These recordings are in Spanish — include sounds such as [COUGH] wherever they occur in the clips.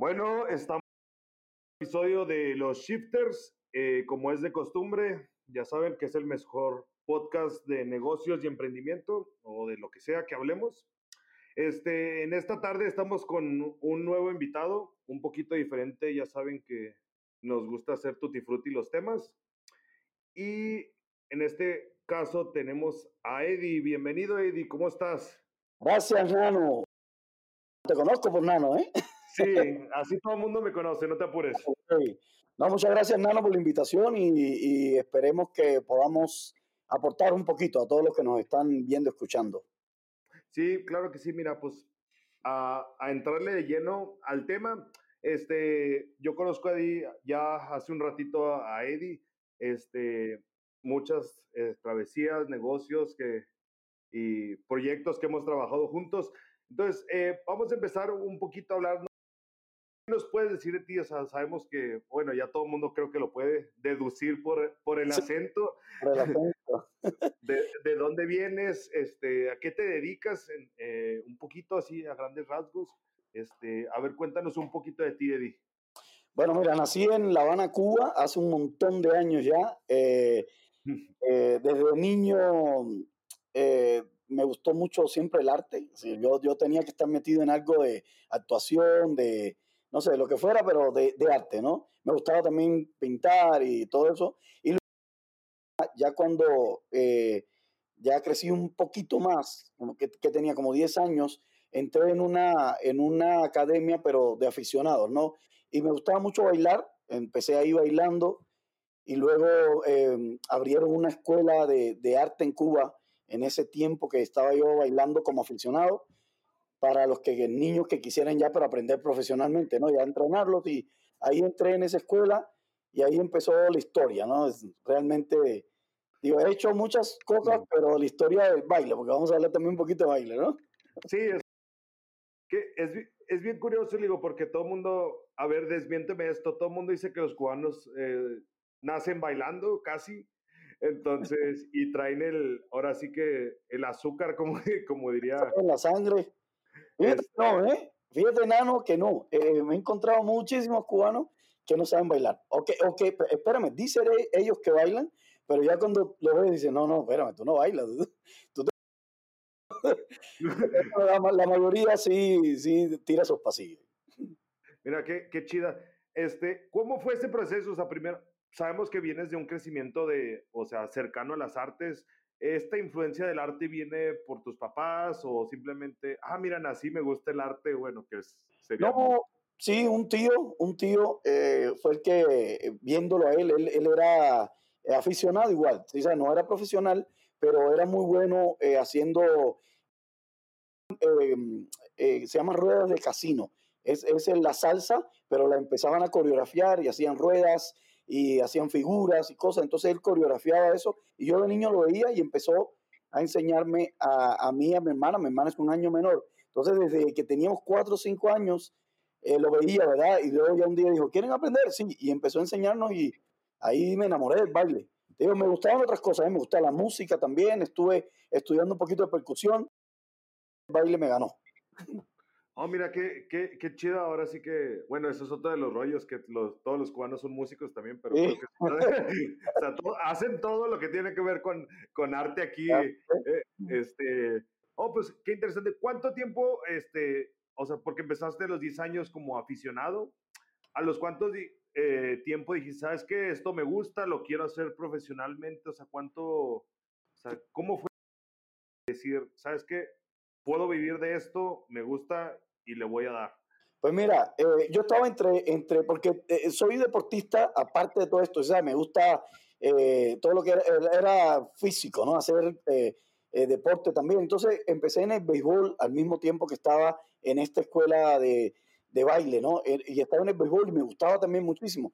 Bueno, estamos en el episodio de los Shifters. Eh, como es de costumbre, ya saben que es el mejor podcast de negocios y emprendimiento o de lo que sea que hablemos. Este, en esta tarde estamos con un nuevo invitado, un poquito diferente. Ya saben que nos gusta hacer tutti frutti los temas. Y en este caso tenemos a Eddie. Bienvenido, Eddie. ¿Cómo estás? Gracias, Nano. Te conozco por Nano, ¿eh? Sí, así todo el mundo me conoce, no te apures. No, muchas gracias, Nano, por la invitación y, esperemos que podamos aportar un poquito a todos los que nos están viendo, escuchando. Sí, claro que sí. Mira, pues a, entrarle de lleno al tema. Este, yo conozco a Eddie ya hace un ratito a Eddie. Este, muchas eh, travesías, negocios que, y proyectos que hemos trabajado juntos. Entonces, eh, vamos a empezar un poquito a hablar nos puedes decir de ti? O sea, sabemos que, bueno, ya todo el mundo creo que lo puede deducir por, por el acento. Por el acento. [LAUGHS] de, de, dónde vienes? Este, ¿A qué te dedicas? Eh, un poquito así, a grandes rasgos. Este, a ver, cuéntanos un poquito de ti, Eddie. Bueno, mira, nací en La Habana, Cuba, hace un montón de años ya. Eh, eh, desde niño me gustó mucho siempre el arte. yo, yo tenía que estar metido en algo de actuación, de, no sé, lo que fuera, pero de, arte, ¿no? Me gustaba también pintar y todo eso. Y ya cuando eh, ya crecí un poquito más, que, que, tenía como 10 años, entré en una, en una academia, pero de aficionados, ¿no? Y me gustaba mucho bailar, empecé ahí bailando y luego em, abrieron una escuela de, de arte en Cuba en ese tiempo que estaba yo bailando como aficionado para los que, niños que quisieran ya para aprender profesionalmente, ¿no? Ya entrenarlos y ahí entré en esa escuela y ahí empezó la historia, ¿no? Es realmente, digo, he hecho muchas cosas, pero la historia del baile, porque vamos a hablar también un poquito de baile, ¿no? Sí, es, que es, es bien curioso, digo, porque todo el mundo, a ver, desmiénteme esto, todo el mundo dice que los cubanos eh, nacen bailando casi, entonces, y traen el, ahora sí que el azúcar, como, [LAUGHS] como diría. En la sangre. Fíjate, no, ¿eh? Fíjate, Nano, que no. Eh, me he encontrado muchísimos cubanos que no saben bailar. Ok, ok, espérame, dicen ellos que bailan, pero ya cuando lo ves dicen, no, no, espérame, tú no bailas. [LAUGHS] Tú [LAUGHS] la, mayoría sí, sí tira sus pasillos. Mira, qué, qué chida. Este, ¿Cómo fue ese proceso? O sea, primero, sabemos que vienes de un crecimiento de, o sea, cercano a las artes. ¿Esta influencia del arte viene por tus papás o simplemente, ah, mira, así me gusta el arte? Bueno, que es, sería... No, sí, un tío, un tío eh, fue el que, eh, viéndolo a él, él, él era aficionado igual, o sea, no era profesional, pero era muy bueno eh, haciendo, em, se llaman ruedas de casino. Es, es la salsa, pero la empezaban a coreografiar y hacían ruedas y hacían figuras y cosas. Entonces él coreografiaba eso y yo de niño lo veía y empezó a enseñarme a, a mí, a mi hermana. Mi hermana es un año menor. Entonces desde que teníamos cuatro o cinco años eh, lo veía, ¿verdad? Y luego ya un día dijo, ¿quieren aprender? Sí, y empezó a enseñarnos y ahí me enamoré del baile. Digo, me gustaban otras cosas, ¿eh? me gustaba la música también, estuve estudiando un poquito de percusión, el baile me ganó. Oh, mira, qué, qué, qué chido. Ahora sí que, bueno, eso es otro de los rollos, que los, todos los cubanos son músicos también, pero creo que, [LAUGHS] o sea, hacen todo lo que tiene que ver con, con arte aquí. Eh, este, oh, pues qué interesante. ¿Cuánto tiempo, este, o sea, porque empezaste a los 10 años como aficionado, ¿a los cuántos eh, tiempo dijiste, sabes que esto me gusta, lo quiero hacer profesionalmente? O sea, ¿cuánto, o sea, cómo fue decir, sabes que puedo vivir de esto, me gusta y le voy a dar? Pues mira, eh, yo estaba entre, entre porque eh, soy deportista, aparte de todo esto, o sea, me gusta eh, todo lo que era, físico, ¿no? Hacer deporte también. Entonces empecé en el béisbol al mismo tiempo que estaba en esta escuela de, de baile, ¿no? Y estaba en el béisbol y me gustaba también muchísimo.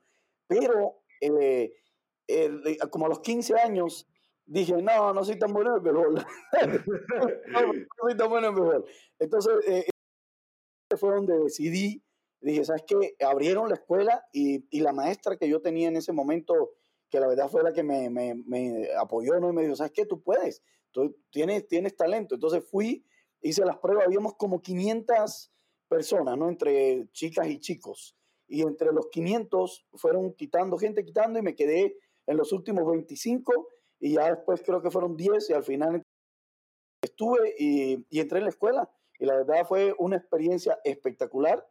Pero como a los 15 años dije, no, no soy tan bueno en el béisbol. [LAUGHS] no, no, soy tan bueno en el béisbol. Entonces, eh, fue donde decidí, dije, ¿sabes qué? Abrieron la escuela y, y, la maestra que yo tenía en ese momento, que la verdad fue la que me, me, me apoyó, ¿no? Y me dijo, ¿sabes qué? Tú puedes, tú tienes, tienes talento. Entonces fui, hice las pruebas, habíamos como 500 personas, ¿no? Entre chicas y chicos. Y entre los 500 fueron quitando gente, quitando, y me quedé en los últimos 25, y ya después creo que fueron 10, y al final estuve y, y entré en la escuela. Y la verdad fue una experiencia espectacular.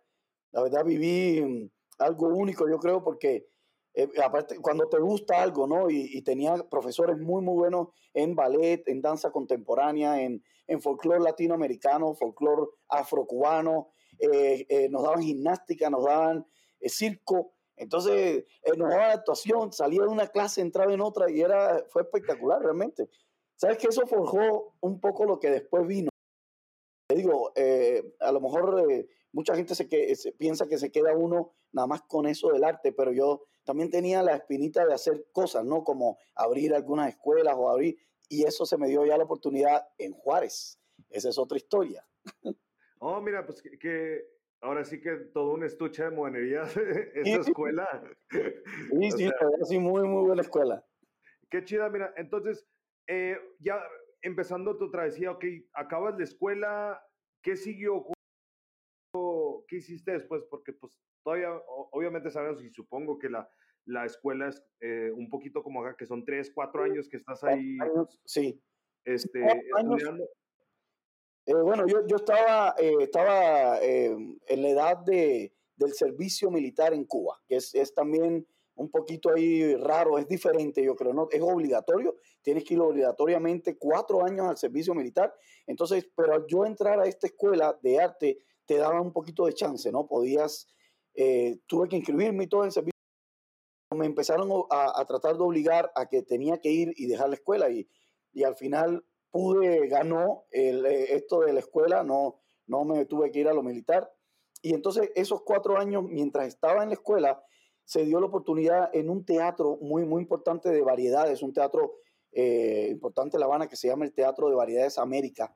La verdad viví algo único, yo creo, porque eh, aparte, cuando te gusta algo, ¿no? Y, tenía profesores muy, muy buenos en ballet, en danza contemporánea, en, en folclore latinoamericano, folclore afrocubano, eh, eh, nos daban gimnástica, nos daban circo, entonces nos daban actuación, salía de una clase, entraba en otra y era, fue espectacular realmente. ¿Sabes que Eso forjó un poco lo que después vino. Te digo, a lo mejor mucha gente se, que, se, piensa que se queda uno nada más con eso del arte, pero yo también tenía la espinita de hacer cosas, ¿no? Como abrir algunas escuelas o abrir, y eso se me dio ya la oportunidad en Juárez. Esa es otra historia. Oh, mira, pues que, ahora sí que todo un estuche de monerías [LAUGHS] esa escuela. Sí, sí, sí, muy, muy buena escuela. Qué chida, mira, entonces, eh, ya empezando tu travesía, ok, acabas la escuela, ¿qué siguió? ¿Qué hiciste después? Porque pues todavía, obviamente sabemos y supongo que la, la escuela es eh, un poquito como acá, que son tres, cuatro años que estás ahí. sí. Este, estudiando. Eh, bueno, yo, yo estaba, eh, estaba en la edad de, del servicio militar en Cuba, que es, es, también un poquito ahí raro, es diferente, yo creo, ¿no? Es obligatorio, tienes que ir obligatoriamente cuatro años al servicio militar. Entonces, pero al yo entrar a esta escuela de arte, te daba un poquito de chance, ¿no? Podías eh, tuve que inscribirme todo en servicio. Me empezaron a, tratar de obligar a que tenía que ir y dejar la escuela y, y al final pude, ganó eh, esto de la escuela, no, no me tuve que ir a lo militar. Y entonces esos cuatro años, mientras estaba en la escuela, se dio la oportunidad en un teatro muy, muy importante de variedades, un teatro eh, importante en La Habana que se llama el Teatro de Variedades América.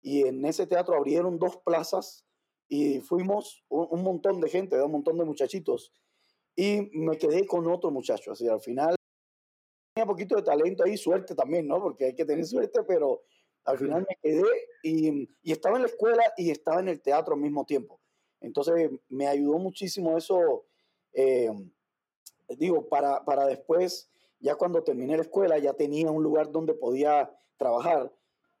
Y en ese teatro abrieron dos plazas y fuimos un, montón de gente, un montón de muchachitos, y me quedé con otro muchacho, así al final tenía poquito de talento ahí, suerte también, ¿no? Porque hay que tener suerte, pero al final me quedé y, y estaba en la escuela y estaba en el teatro al mismo tiempo. Entonces me ayudó muchísimo eso, eh, digo, para, para después, ya cuando terminé la escuela, ya tenía un lugar donde podía trabajar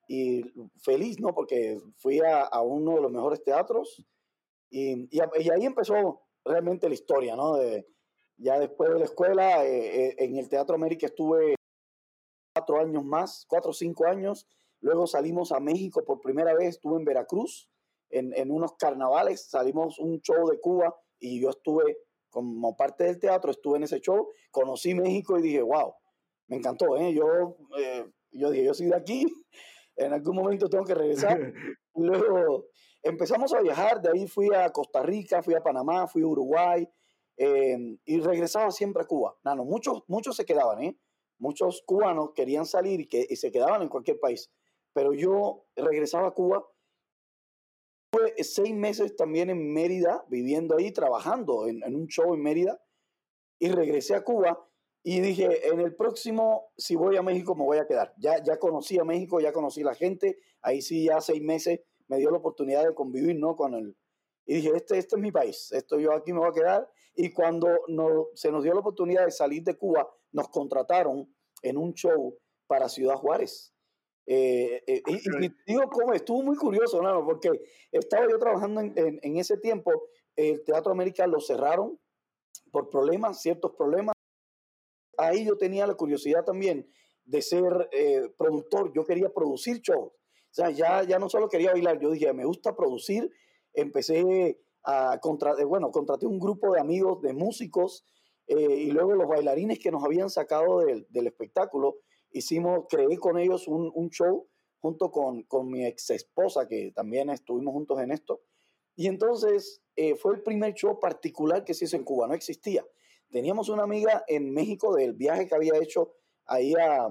y feliz, ¿no? Porque fui a, a uno de los mejores teatros y, y, ahí empezó realmente la historia, ¿no? De, ya después de la escuela, eh, eh, en el Teatro América estuve cuatro años más, cuatro o cinco años. Luego salimos a México por primera vez, estuve en Veracruz, en, en unos carnavales, salimos un show de Cuba y yo estuve como parte del teatro, estuve en ese show, conocí México y dije, wow, me encantó, ¿eh? Yo, eh, yo dije, yo soy de aquí, [LAUGHS] en algún momento tengo que regresar. [LAUGHS] Luego empezamos a viajar, de ahí fui a Costa Rica, fui a Panamá, fui a Uruguay em, y regresaba siempre a Cuba. Nano, muchos, muchos se quedaban, ¿eh? Muchos cubanos querían salir y, que, y se quedaban en cualquier país. Pero yo regresaba a Cuba. Fue seis meses también en Mérida, viviendo ahí, trabajando en, en un show en Mérida. Y regresé a Cuba y dije, en el próximo, si voy a México, me voy a quedar. Ya, ya conocí a México, ya conocí la gente. Ahí sí, ya seis meses me dio la oportunidad de convivir, ¿no? Con el... Y dije, este, este es mi país, esto yo aquí me voy a quedar. Y cuando no, se nos dio la oportunidad de salir de Cuba, nos contrataron en un show para Ciudad Juárez. Eh, eh, y, digo, ¿cómo? Estuvo muy curioso, ¿no? Porque estaba yo trabajando en, en, en ese tiempo, el Teatro América lo cerraron por problemas, ciertos problemas ahí yo tenía la curiosidad también de ser eh, productor, yo quería producir shows. O sea, ya, ya no solo quería bailar, yo dije, me gusta producir. Empecé a contratar, eh, bueno, contraté un grupo de amigos, de músicos, eh, y luego los bailarines que nos habían sacado del, del espectáculo, hicimos, creé con ellos un, un show junto con, con, mi ex esposa, que también estuvimos juntos en esto. Y entonces fue el primer show particular que se hizo en Cuba, no existía. Teníamos una amiga en México del viaje que había hecho ahí a,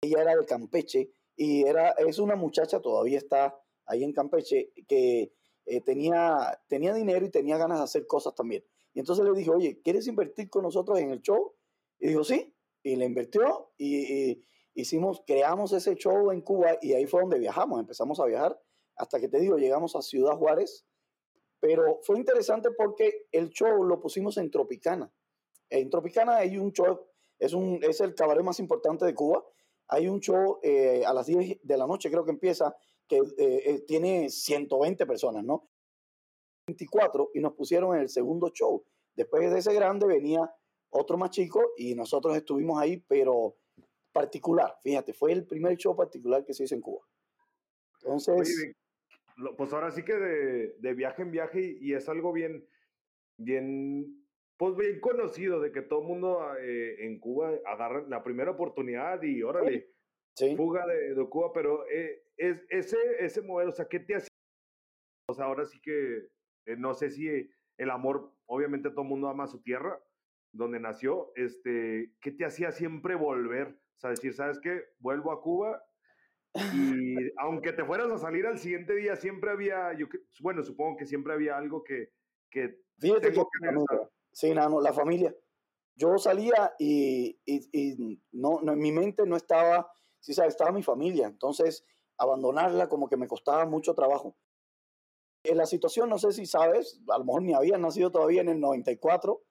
ella era de Campeche y era, es una muchacha, todavía está ahí en Campeche, que eh, tenía, tenía dinero y tenía ganas de hacer cosas también. Y entonces le dije, oye, ¿quieres invertir con nosotros en el show? Y dijo, sí, y le invirtió y, hicimos, creamos ese show en Cuba y ahí fue donde viajamos, empezamos a viajar hasta que te digo, llegamos a Ciudad Juárez, pero fue interesante porque el show lo pusimos en Tropicana. En Tropicana hay un show, es, un, es el cabaret más importante de Cuba. Hay un show eh, a las 10 de la noche, creo que empieza, que eh, eh, tiene 120 personas, ¿no? 24 y nos pusieron en el segundo show. Después de ese grande venía otro más chico y nosotros estuvimos ahí, pero particular, fíjate, fue el primer show particular que se hizo en Cuba. Entonces... pues ahora sí que de, de viaje en viaje y, es algo bien, bien, pues bien conocido de que todo el mundo eh, en Cuba agarra la primera oportunidad y órale, fuga de, de, Cuba, pero eh, es, ese, ese modelo, o sea, ¿qué te hace? O sea, ahora sí que eh, no sé si el amor, obviamente todo el mundo ama su tierra, donde nació, este, ¿qué te hacía siempre volver? O sea, decir, ¿sabes qué? Vuelvo a Cuba y [LAUGHS] aunque te fueras a salir al siguiente día, siempre había, yo, bueno, supongo que siempre había algo que... que Fíjate que, sí, no, la familia. Yo salía y, y, no, no, en mi mente no estaba, sí, sabes, estaba mi familia. Entonces, abandonarla como que me costaba mucho trabajo. En la situación, no sé si sabes, a lo mejor ni había nacido todavía en el 94.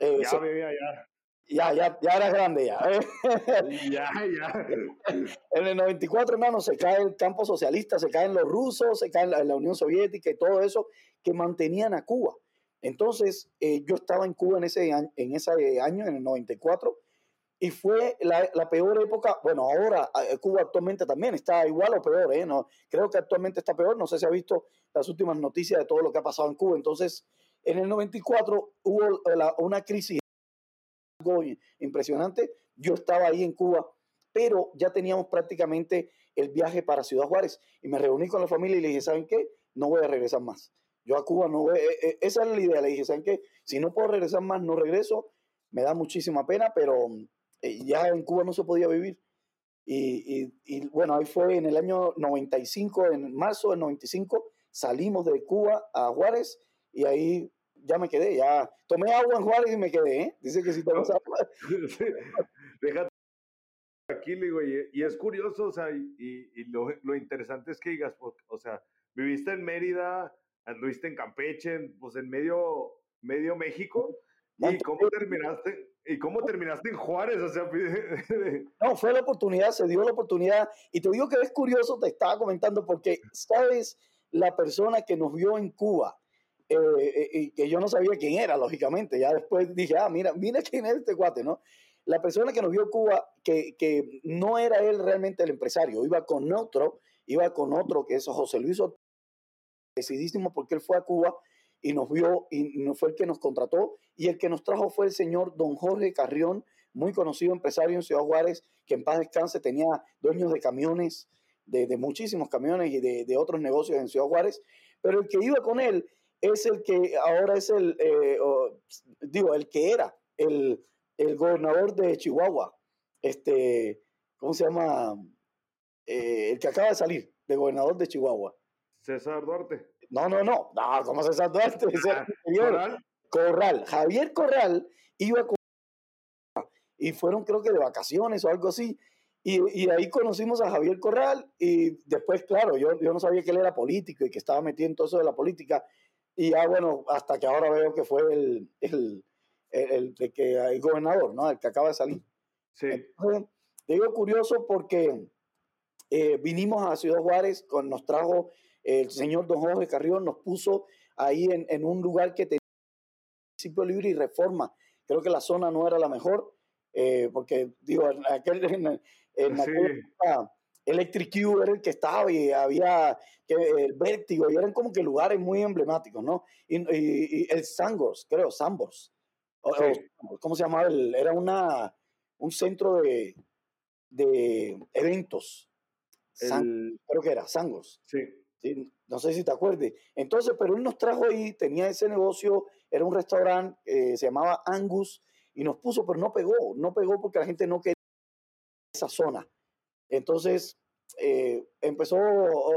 Eh, ya, bebía, ya. Ya, ya, ya eras grande ya. ¿eh? ya, ya. En el 94, hermano, se cae el campo socialista, se caen los rusos, se cae la, Unión Soviética y todo eso que mantenían a Cuba. Entonces, eh, yo estaba en Cuba en ese, en ese año, en el 94, y fue la, la, peor época. Bueno, ahora Cuba actualmente también está igual o peor, ¿eh? No, creo que actualmente está peor. No sé si ha visto las últimas noticias de todo lo que ha pasado en Cuba. Entonces, en el 94 hubo una crisis impresionante. Yo estaba ahí en Cuba, pero ya teníamos prácticamente el viaje para Ciudad Juárez y me reuní con la familia y le dije, ¿saben qué? No voy a regresar más. Yo a Cuba no voy, eh, eh, esa es la idea. Le dije, ¿saben qué? Si no puedo regresar más, no regreso. Me da muchísima pena, pero eh, ya en Cuba no se podía vivir. Y, y, bueno, ahí fue en el año 95, en marzo del 95, salimos de Cuba a Juárez y ahí ya me quedé, ya tomé agua en Juárez y me quedé, ¿eh? Dice que si tomas [LAUGHS] agua. Déjate aquí, digo, y, y, es curioso, o sea, y, y lo, lo, interesante es que digas, o sea, viviste en Mérida, anduviste en Campeche, pues en medio, medio México, ¿y cómo terminaste? ¿Y cómo terminaste en Juárez? O sea, [LAUGHS] no, fue la oportunidad, se dio la oportunidad. Y te digo que es curioso, te estaba comentando, porque sabes, la persona que nos vio en Cuba, eh, eh, y que yo no sabía quién era, lógicamente. Ya después dije, ah, mira, mira quién es este cuate, ¿no? La persona que nos vio Cuba, que, que no era él realmente el empresario, iba con otro, iba con otro que es José Luis decidísimo porque él fue a Cuba y nos vio y no fue el que nos contrató y el que nos trajo fue el señor don Jorge Carrión, muy conocido empresario en Ciudad Juárez, que en paz descanse tenía dueños de camiones, de, de muchísimos camiones y de, de, otros negocios en Ciudad Juárez, pero el que iba con él es el que ahora es el, eh, digo, el que era el, el, gobernador de Chihuahua, este, ¿cómo se llama? Eh, el que acaba de salir, de gobernador de Chihuahua. César Duarte. No, no, no, no, ¿cómo César Duarte? [LAUGHS] Corral. Corral. Javier Corral iba con... Y fueron creo que de vacaciones o algo así. Y, y, ahí conocimos a Javier Corral y después, claro, yo, yo no sabía que él era político y que estaba metido en todo eso de la política. Y ya, bueno, hasta que ahora veo que fue el, el, el, el que el gobernador, ¿no? El que acaba de salir. Sí. Entonces, digo curioso porque eh, vinimos a Ciudad Juárez, con, nos trajo el señor Don Jorge Carrión, nos puso ahí en, en un lugar que tenía municipio libre y reforma. Creo que la zona no era la mejor, eh, porque, digo, en aquel, en, en aquel, Electric Cube era el que estaba y había que, el Vértigo, y eran como que lugares muy emblemáticos, ¿no? Y, el Sangors, creo, Sambors. ¿Cómo se llamaba? era una, un centro de, de eventos. creo que era, Sangors. Sí. No sé si te acuerdas. Entonces, pero él nos trajo ahí, tenía ese negocio, era un restaurante, eh, se llamaba Angus, y nos puso, pero no pegó, no pegó porque la gente no quería esa zona. Entonces eh, empezó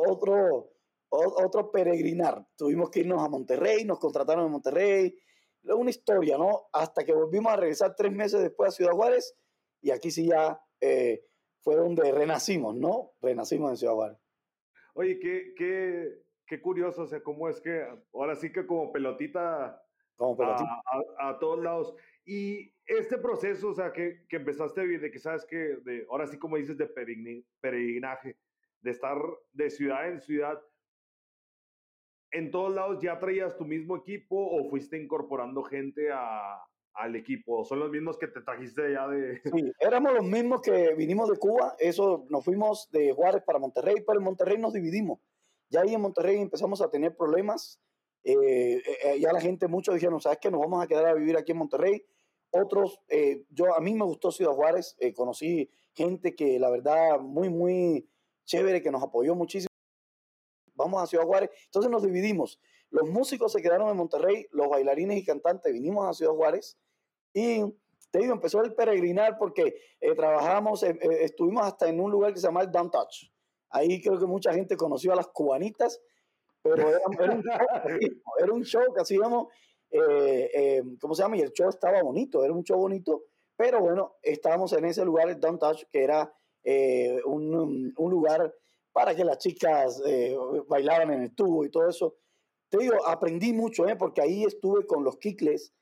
otro, otro peregrinar. Tuvimos que irnos a Monterrey, nos contrataron en Monterrey. Una historia, ¿no? Hasta que volvimos a regresar tres meses después a Ciudad Juárez y aquí sí ya eh, fue donde renacimos, ¿no? Renacimos en Ciudad Juárez. Oye, qué, qué, qué curioso, o sea, cómo es que ahora sí que como pelotita, como pelotita. A, a, todos lados. Y este proceso, o sea, que, que empezaste de que sabes que, de, ahora sí como dices, de peregrinaje, de estar de ciudad en ciudad, ¿en todos lados ya traías tu mismo equipo o fuiste incorporando gente a, al equipo? ¿Son los mismos que te trajiste ya de...? Sí, éramos los mismos que vinimos de Cuba, eso nos fuimos de Juárez para Monterrey, pero en Monterrey nos dividimos. Ya ahí en Monterrey empezamos a tener problemas, eh, eh, eh, ya la gente, muchos dijeron, ¿sabes qué? Nos vamos a quedar a vivir aquí en Monterrey. Otros, yo a mí me gustó Ciudad Juárez, conocí gente que la verdad muy, muy chévere, que nos apoyó muchísimo. Vamos a Ciudad Juárez. Entonces nos dividimos. Los músicos se quedaron en Monterrey, los bailarines y cantantes vinimos a Ciudad Juárez y te digo, empezó el peregrinar porque eh, trabajamos, eh, eh, estuvimos hasta en un lugar que se llama el Down Touch. Ahí creo que mucha gente conoció a las cubanitas, pero era, un, show, que hacíamos, ¿cómo se llama? Y el show estaba bonito, era un show bonito, pero bueno, estábamos en ese lugar, el Touch, que era un, un, lugar para que las chicas bailaran en el tubo y todo eso. Te digo, aprendí mucho, porque ahí estuve con los Kikles,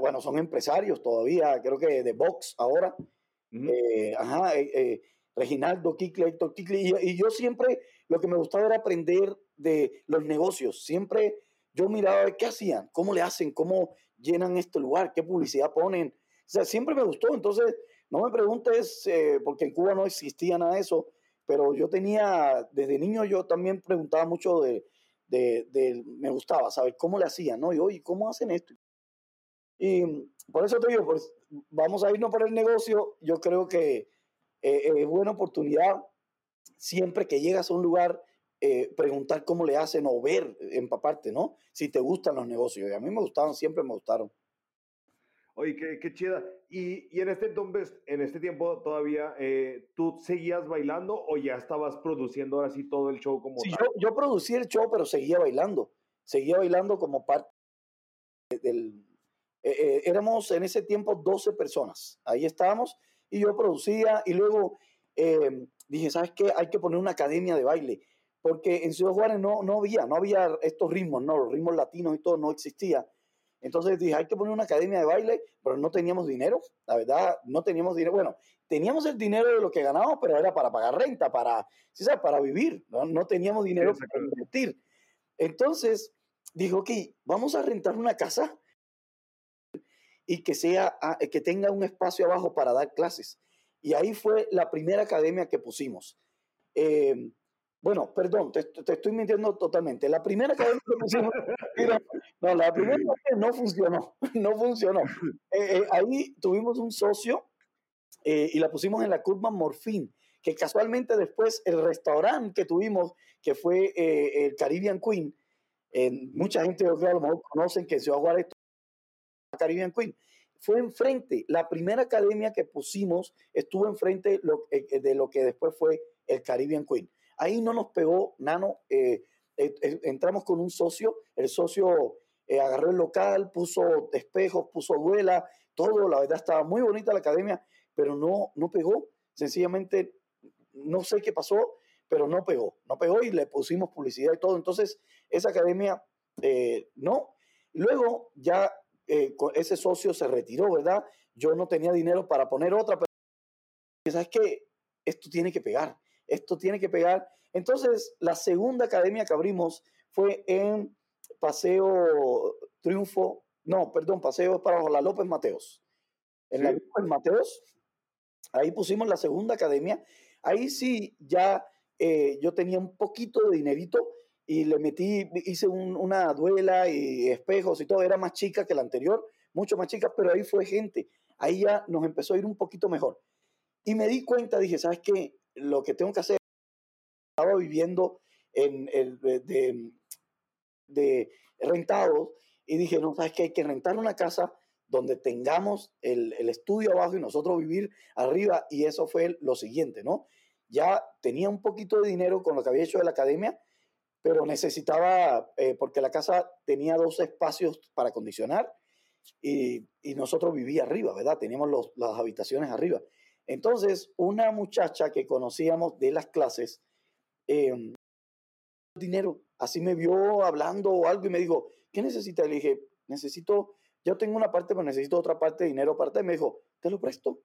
bueno, son empresarios todavía, creo que de Vox ahora. Eh, ajá, eh, eh, Reginaldo Kikle, Héctor Kikle, y, yo siempre lo que me gustaba era aprender de los negocios. Siempre yo miraba qué hacían, cómo le hacen, cómo llenan este lugar, qué publicidad ponen. O sea, siempre me gustó. Entonces, no me preguntes, porque en Cuba no existía nada de eso, pero yo tenía, desde niño yo también preguntaba mucho de, de, me gustaba saber cómo le hacían, ¿no? Y oye, ¿cómo hacen esto? Y por eso te digo, pues vamos a irnos por el negocio. Yo creo que eh, es buena oportunidad siempre que llegas a un lugar, eh, preguntar cómo le hacen o ver, empaparte, ¿no? Si te gustan los negocios. Y a mí me gustaron, siempre me gustaron. Oye, qué, qué chida. Y, y, en este entonces, en este tiempo todavía, eh, ¿tú seguías bailando o ya estabas produciendo ahora sí todo el show como sí, Yo, yo producí el show, pero seguía bailando. Seguía bailando como parte del, eh, eh, éramos en ese tiempo 12 personas. Ahí estábamos y yo producía y luego eh, dije, ¿sabes qué? Hay que poner una academia de baile. Porque en Ciudad Juárez no, no había, no había estos ritmos, no, los ritmos latinos y todo no existía. Entonces dije, hay que poner una academia de baile, pero no teníamos dinero, la verdad, no teníamos dinero. Bueno, teníamos el dinero de lo que ganábamos, pero era para pagar renta, para, ¿sí sabes? para vivir, ¿no? no teníamos dinero para invertir. Entonces dije, ok, vamos a rentar una casa y que, sea, ah, que tenga un espacio abajo para dar clases. Y ahí fue la primera academia que pusimos. Em, bueno, perdón, te, estoy mintiendo totalmente. La primera academia que pusimos, [LAUGHS] no, la primera no funcionó, [LAUGHS] no funcionó. Eh, eh, ahí tuvimos un socio eh, y la pusimos en la curva Morfín, que casualmente después el restaurante que tuvimos, que fue el Caribbean Queen, mucha gente yo creo a lo mejor conocen que se va a jugar esto Caribbean Queen. Fue enfrente, la primera academia que pusimos estuvo enfrente eh, eh, de lo que después fue el Caribbean Queen. Ahí no nos pegó, Nano, eh, entramos con un socio, el socio agarró el local, puso espejos, puso duela, todo, la verdad estaba muy bonita la academia, pero no, no pegó, sencillamente no sé qué pasó, pero no pegó, no pegó y le pusimos publicidad y todo, entonces esa academia no. Luego ya eh, ese socio se retiró, ¿verdad? Yo no tenía dinero para poner otra, pero ¿sabes qué? Esto tiene que pegar, esto tiene que pegar. Entonces, la segunda academia que abrimos fue en Paseo Triunfo, no, perdón, Paseo para la López Mateos. En la López Mateos, ahí pusimos la segunda academia. Ahí sí ya eh, yo tenía un poquito de dinerito y le metí, hice una duela y espejos y todo, era más chica que la anterior, mucho más chica, pero ahí fue gente, ahí ya nos empezó a ir un poquito mejor. Y me di cuenta, dije, ¿sabes qué? Lo que tengo que hacer, estaba viviendo en el, de, de rentados y dije, no, ¿sabes qué? Hay que rentar una casa donde tengamos el, el estudio abajo y nosotros vivir arriba y eso fue lo siguiente, ¿no? Ya tenía un poquito de dinero con lo que había hecho de la academia, pero necesitaba, eh, porque la casa tenía dos espacios para acondicionar y, y nosotros vivía arriba, ¿verdad? Teníamos los, las habitaciones arriba. Entonces, una muchacha que conocíamos de las clases eh, dinero. Así me vio hablando o algo y me dijo, ¿qué necesita? Le dije, necesito, yo tengo una parte, pero necesito otra parte de dinero aparte. Y me dijo, te lo presto.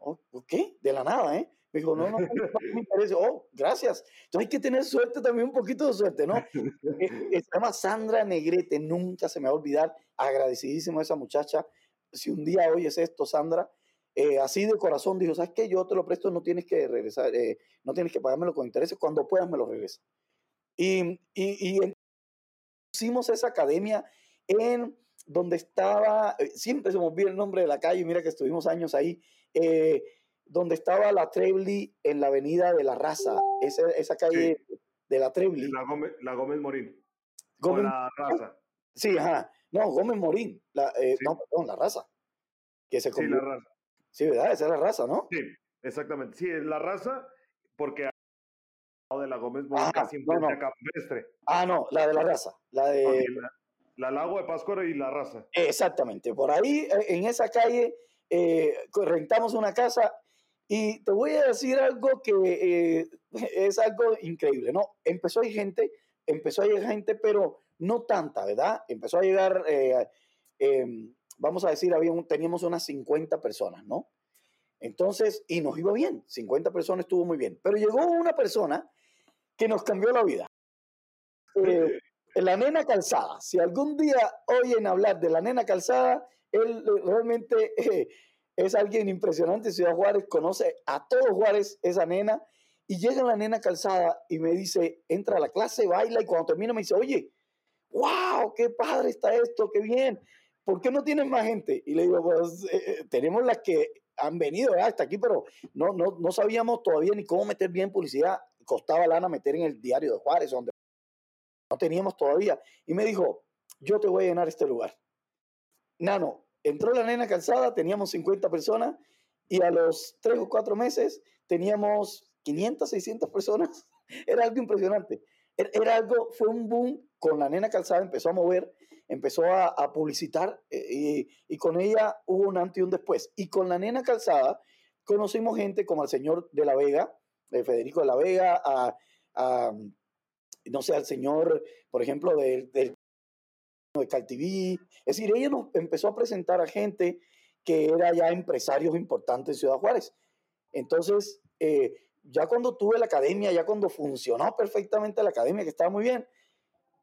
Oh, ¿Qué? De la nada, ¿eh? Me dijo, no, no, no, me interesa. Oh, gracias. Entonces hay que tener suerte también, un poquito de suerte, ¿no? [LAUGHS] Se llama Sandra Negrete, nunca se me va a olvidar. Agradecidísimo a esa muchacha. Si un día oyes esto, Sandra, eh, así de corazón dijo, ¿sabes qué? Yo te lo presto, no tienes que regresar, no tienes que pagármelo con intereses, cuando puedas me lo regresas. Y, y, y hicimos esa academia en donde estaba, siempre se me olvida el nombre de la calle, mira que estuvimos años ahí, eh, donde estaba la Trebly en la avenida de la Raza, esa, esa calle de la Trebly. La Gómez, la Gómez Morín. Gómez, la Raza. Sí, ajá. No, Gómez Morín. La, eh, No, perdón, la Raza. Que se sí, la Raza. Sí, ¿verdad? Esa es la Raza, ¿no? Sí, exactamente. Sí, es la Raza porque de la Gómez Morín casi no, no. Campestre. Ah, no, la de la Raza. La de... Okay, la, la, Lago de Páscora y la Raza. Exactamente. Por ahí, eh, en esa calle, eh, rentamos una casa y te voy a decir algo que eh, [LAUGHS] es algo increíble, ¿no? Empezó a ir gente, empezó a llegar gente, pero no tanta, ¿verdad? Empezó a llegar, eh, eh, vamos a decir, había un, teníamos unas 50 personas, ¿no? Entonces, y nos iba bien, 50 personas estuvo muy bien, pero llegó una persona que nos cambió la vida. Eh, la nena calzada, si algún día oyen hablar de la nena calzada, él realmente es alguien impresionante. Ciudad Juárez conoce a todos Juárez, esa nena. Y llega la nena calzada y me dice, entra a la clase, baila y cuando termina me dice, oye, wow, qué padre está esto, qué bien. ¿Por qué no tienen más gente? Y le digo, pues eh, tenemos las que han venido hasta aquí, pero no, no, no sabíamos todavía ni cómo meter bien publicidad. Costaba lana meter en el diario de Juárez, donde no teníamos todavía. Y me dijo, yo te voy a llenar este lugar. Nano, entró la nena calzada, teníamos 50 personas y a los 3 o 4 meses teníamos 500, 600 personas. [LAUGHS] Era algo impresionante. Era algo, fue un boom con la nena calzada, empezó a mover, empezó a, a publicitar eh, y, y, con ella hubo un antes y un después. Y con la nena calzada conocimos gente como el señor de la Vega, de Federico de la Vega, a, a no sé, al señor, por ejemplo, del, del de CalTV. Es decir, ella nos empezó a presentar a gente que era ya empresarios importantes en Ciudad Juárez. Entonces, eh, ya cuando tuve la academia, ya cuando funcionó perfectamente la academia, que estaba muy bien,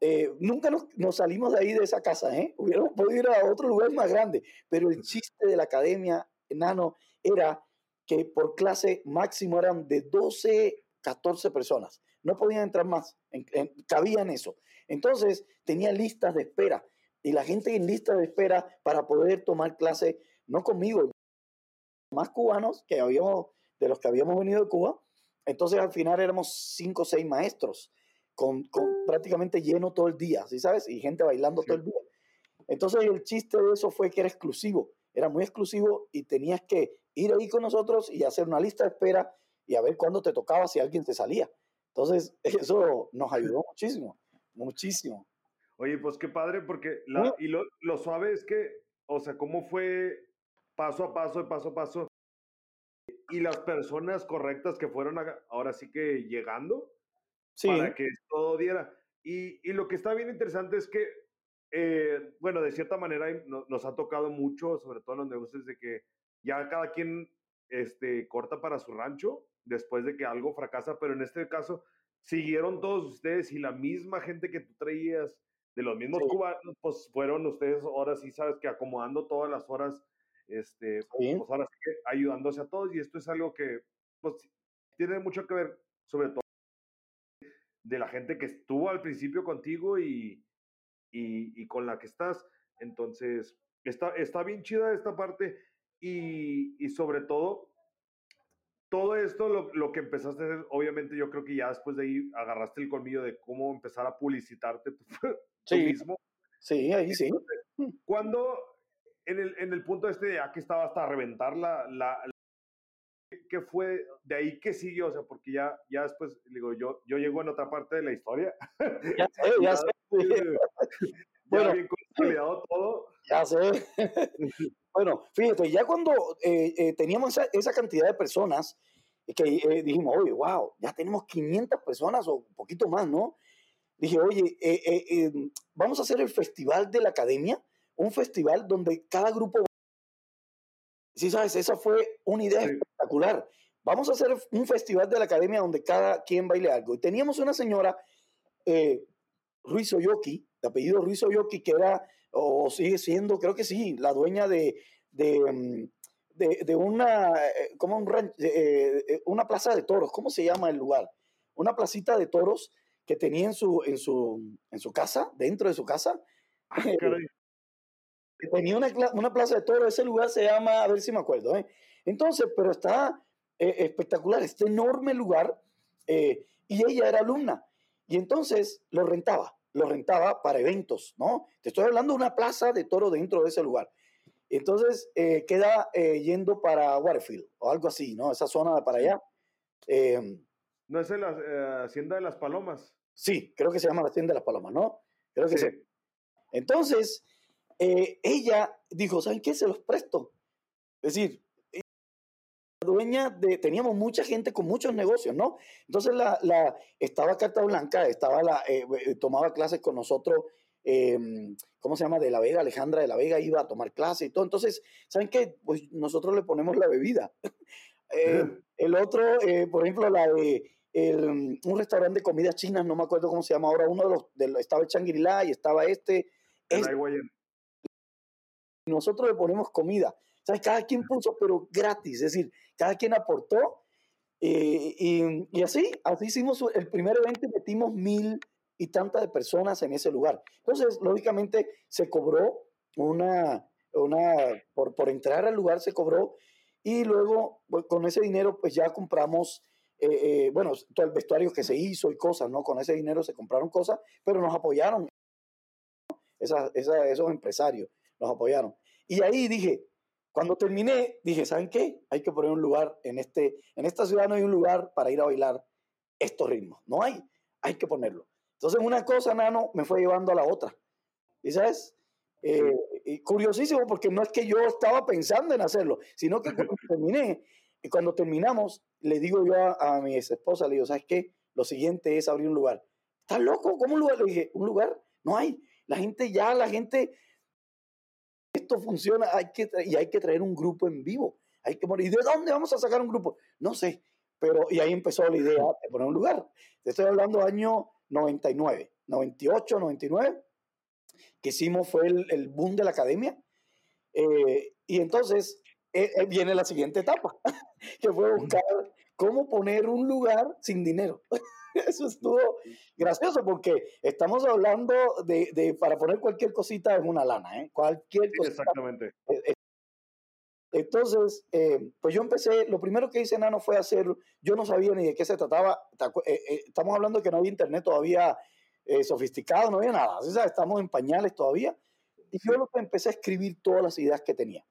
eh, nunca nos, salimos de ahí de esa casa, ¿eh? Hubiéramos podido ir a otro lugar más grande, pero el chiste de la academia, enano, era que por clase máximo eran de 12, 14 personas. No podían entrar más, en, en, cabían eso. Entonces, tenía listas de espera y la gente en lista de espera para poder tomar clase, no conmigo, más cubanos que habíamos, de los que habíamos venido de Cuba. Entonces, al final éramos cinco o seis maestros, con, con, prácticamente lleno todo el día, ¿sí sabes? Y gente bailando sí. todo el día. Entonces, el chiste de eso fue que era exclusivo, era muy exclusivo y tenías que ir ahí con nosotros y hacer una lista de espera y a ver cuándo te tocaba si alguien te salía. Entonces, [LAUGHS] eso nos ayudó muchísimo, muchísimo. Oye, pues qué padre, porque la, y lo, lo, suave es que, o sea, cómo fue paso a paso, paso a paso, y las personas correctas que fueron a, ahora sí que llegando sí. para que todo diera. Y, y, lo que está bien interesante es que, eh, bueno, de cierta manera no, nos ha tocado mucho, sobre todo en los negocios, de que ya cada quien este, corta para su rancho después de que algo fracasa, pero en este caso siguieron todos ustedes y la misma gente que tú traías de los mismos sí. cubanos, pues fueron ustedes ahora sí, sabes que acomodando todas las horas, este, sí. pues ahora sí que ayudándose a todos y esto es algo que pues tiene mucho que ver sobre todo de la gente que estuvo al principio contigo y, y, y con la que estás. Entonces, está, está bien chida esta parte y, y sobre todo, todo esto, lo, lo, que empezaste a hacer, obviamente yo creo que ya después de ahí agarraste el colmillo de cómo empezar a publicitarte tú, [LAUGHS] sí. mismo. Sí, ahí sí. Cuando en el, en el punto este ya que estaba hasta reventar la ¿qué fue de ahí que siguió? O sea, porque ya, ya después, digo, yo, yo llego en otra parte de la historia. Ya [LAUGHS] sé, ya sé. [LAUGHS] [LAUGHS] bueno, bien consolidado todo. Ya sé. bueno, fíjate, ya cuando eh, eh, teníamos esa, esa, cantidad de personas, que eh, dijimos, oye, wow, ya tenemos 500 personas o un poquito más, ¿no? Dije, oye, eh, eh, vamos a hacer el festival de la academia, un festival donde cada grupo... Sí, sabes, esa fue una idea espectacular. Vamos a hacer un festival de la academia donde cada quien baile algo. Y teníamos una señora, Ruiz Oyoki, de apellido Ruiz Oyoki, que era, o sigue siendo, creo que sí, la dueña de, de, mm, de, una, eh, como un eh, eh, una plaza de toros, ¿cómo se llama el lugar? Una placita de toros que tenía en su, en su, en su casa, dentro de su casa. Ah, tenía una, una, plaza de toros, ese lugar se llama, a ver si me acuerdo, Entonces, pero está espectacular, este enorme lugar, y ella era alumna, y entonces lo rentaba, lo rentaba para eventos, ¿no? Te estoy hablando de una plaza de toros dentro de ese lugar. Entonces eh, queda eh, yendo para Waterfield o algo así, ¿no? Esa zona para allá. Em, ¿No es la eh, Hacienda de las Palomas? Sí, creo que se llama la Hacienda de las Palomas, ¿no? Creo que sí. Entonces, ella dijo, ¿saben qué? Se los presto. Es decir, la dueña de, teníamos mucha gente con muchos negocios, ¿no? Entonces la, la estaba Carta Blanca, estaba la, tomaba clases con nosotros Em, ¿cómo se llama? De la Vega, Alejandra de la Vega iba a tomar clase y todo. Entonces, ¿saben qué? Pues nosotros le ponemos la bebida. [LAUGHS] Eh, el otro, eh, por ejemplo, la de un restaurante de comida china, no me acuerdo cómo se llama ahora, uno de los, de, estaba el Shangri-La y estaba este. Nosotros le ponemos comida. ¿Sabes? Cada quien puso, pero gratis, es decir, cada quien aportó. Eh, y, y, así, así hicimos el primer evento y metimos mil, y tantas personas en ese lugar. Entonces, lógicamente, se cobró una, una por, por entrar al lugar se cobró y luego con ese dinero pues ya compramos, eh, eh, bueno, todo el vestuario que se hizo y cosas, ¿no? Con ese dinero se compraron cosas, pero nos apoyaron, esos empresarios nos apoyaron. Y ahí dije, cuando terminé, dije, ¿saben qué? Hay que poner un lugar en este, en esta ciudad no hay un lugar para ir a bailar estos ritmos, no hay, hay que ponerlo. Entonces una cosa, Nano, me fue llevando a la otra. ¿Y sabes? Eh, y curiosísimo porque no es que yo estaba pensando en hacerlo, sino que cuando [LAUGHS] terminé, y cuando terminamos, le digo yo a, mi ex esposa, le digo, ¿sabes qué? Lo siguiente es abrir un lugar. ¿Estás loco? ¿Cómo un lugar? Le dije, ¿un lugar? No hay. La gente ya, la gente, esto funciona, hay que, y hay que traer un grupo en vivo. Hay que. ¿Y de dónde vamos a sacar un grupo? No sé. Pero, y ahí empezó la idea de poner un lugar. Te estoy hablando año 99, 98, 99, que hicimos fue el, boom de la academia. Eh, y entonces eh, eh, viene la siguiente etapa, [LAUGHS] que fue buscar cómo poner un lugar sin dinero. [LAUGHS] [LAUGHS] Eso estuvo gracioso porque estamos hablando de, de, para poner cualquier cosita en una lana, ¿eh? Cualquier cosita. Exactamente. Entonces, pues yo empecé, lo primero que hice, Nano, fue hacer, yo no sabía ni de qué se trataba, estamos hablando de que no había internet todavía sofisticado, no había nada, estamos en pañales todavía, y yo lo que empecé a escribir todas las ideas que tenía.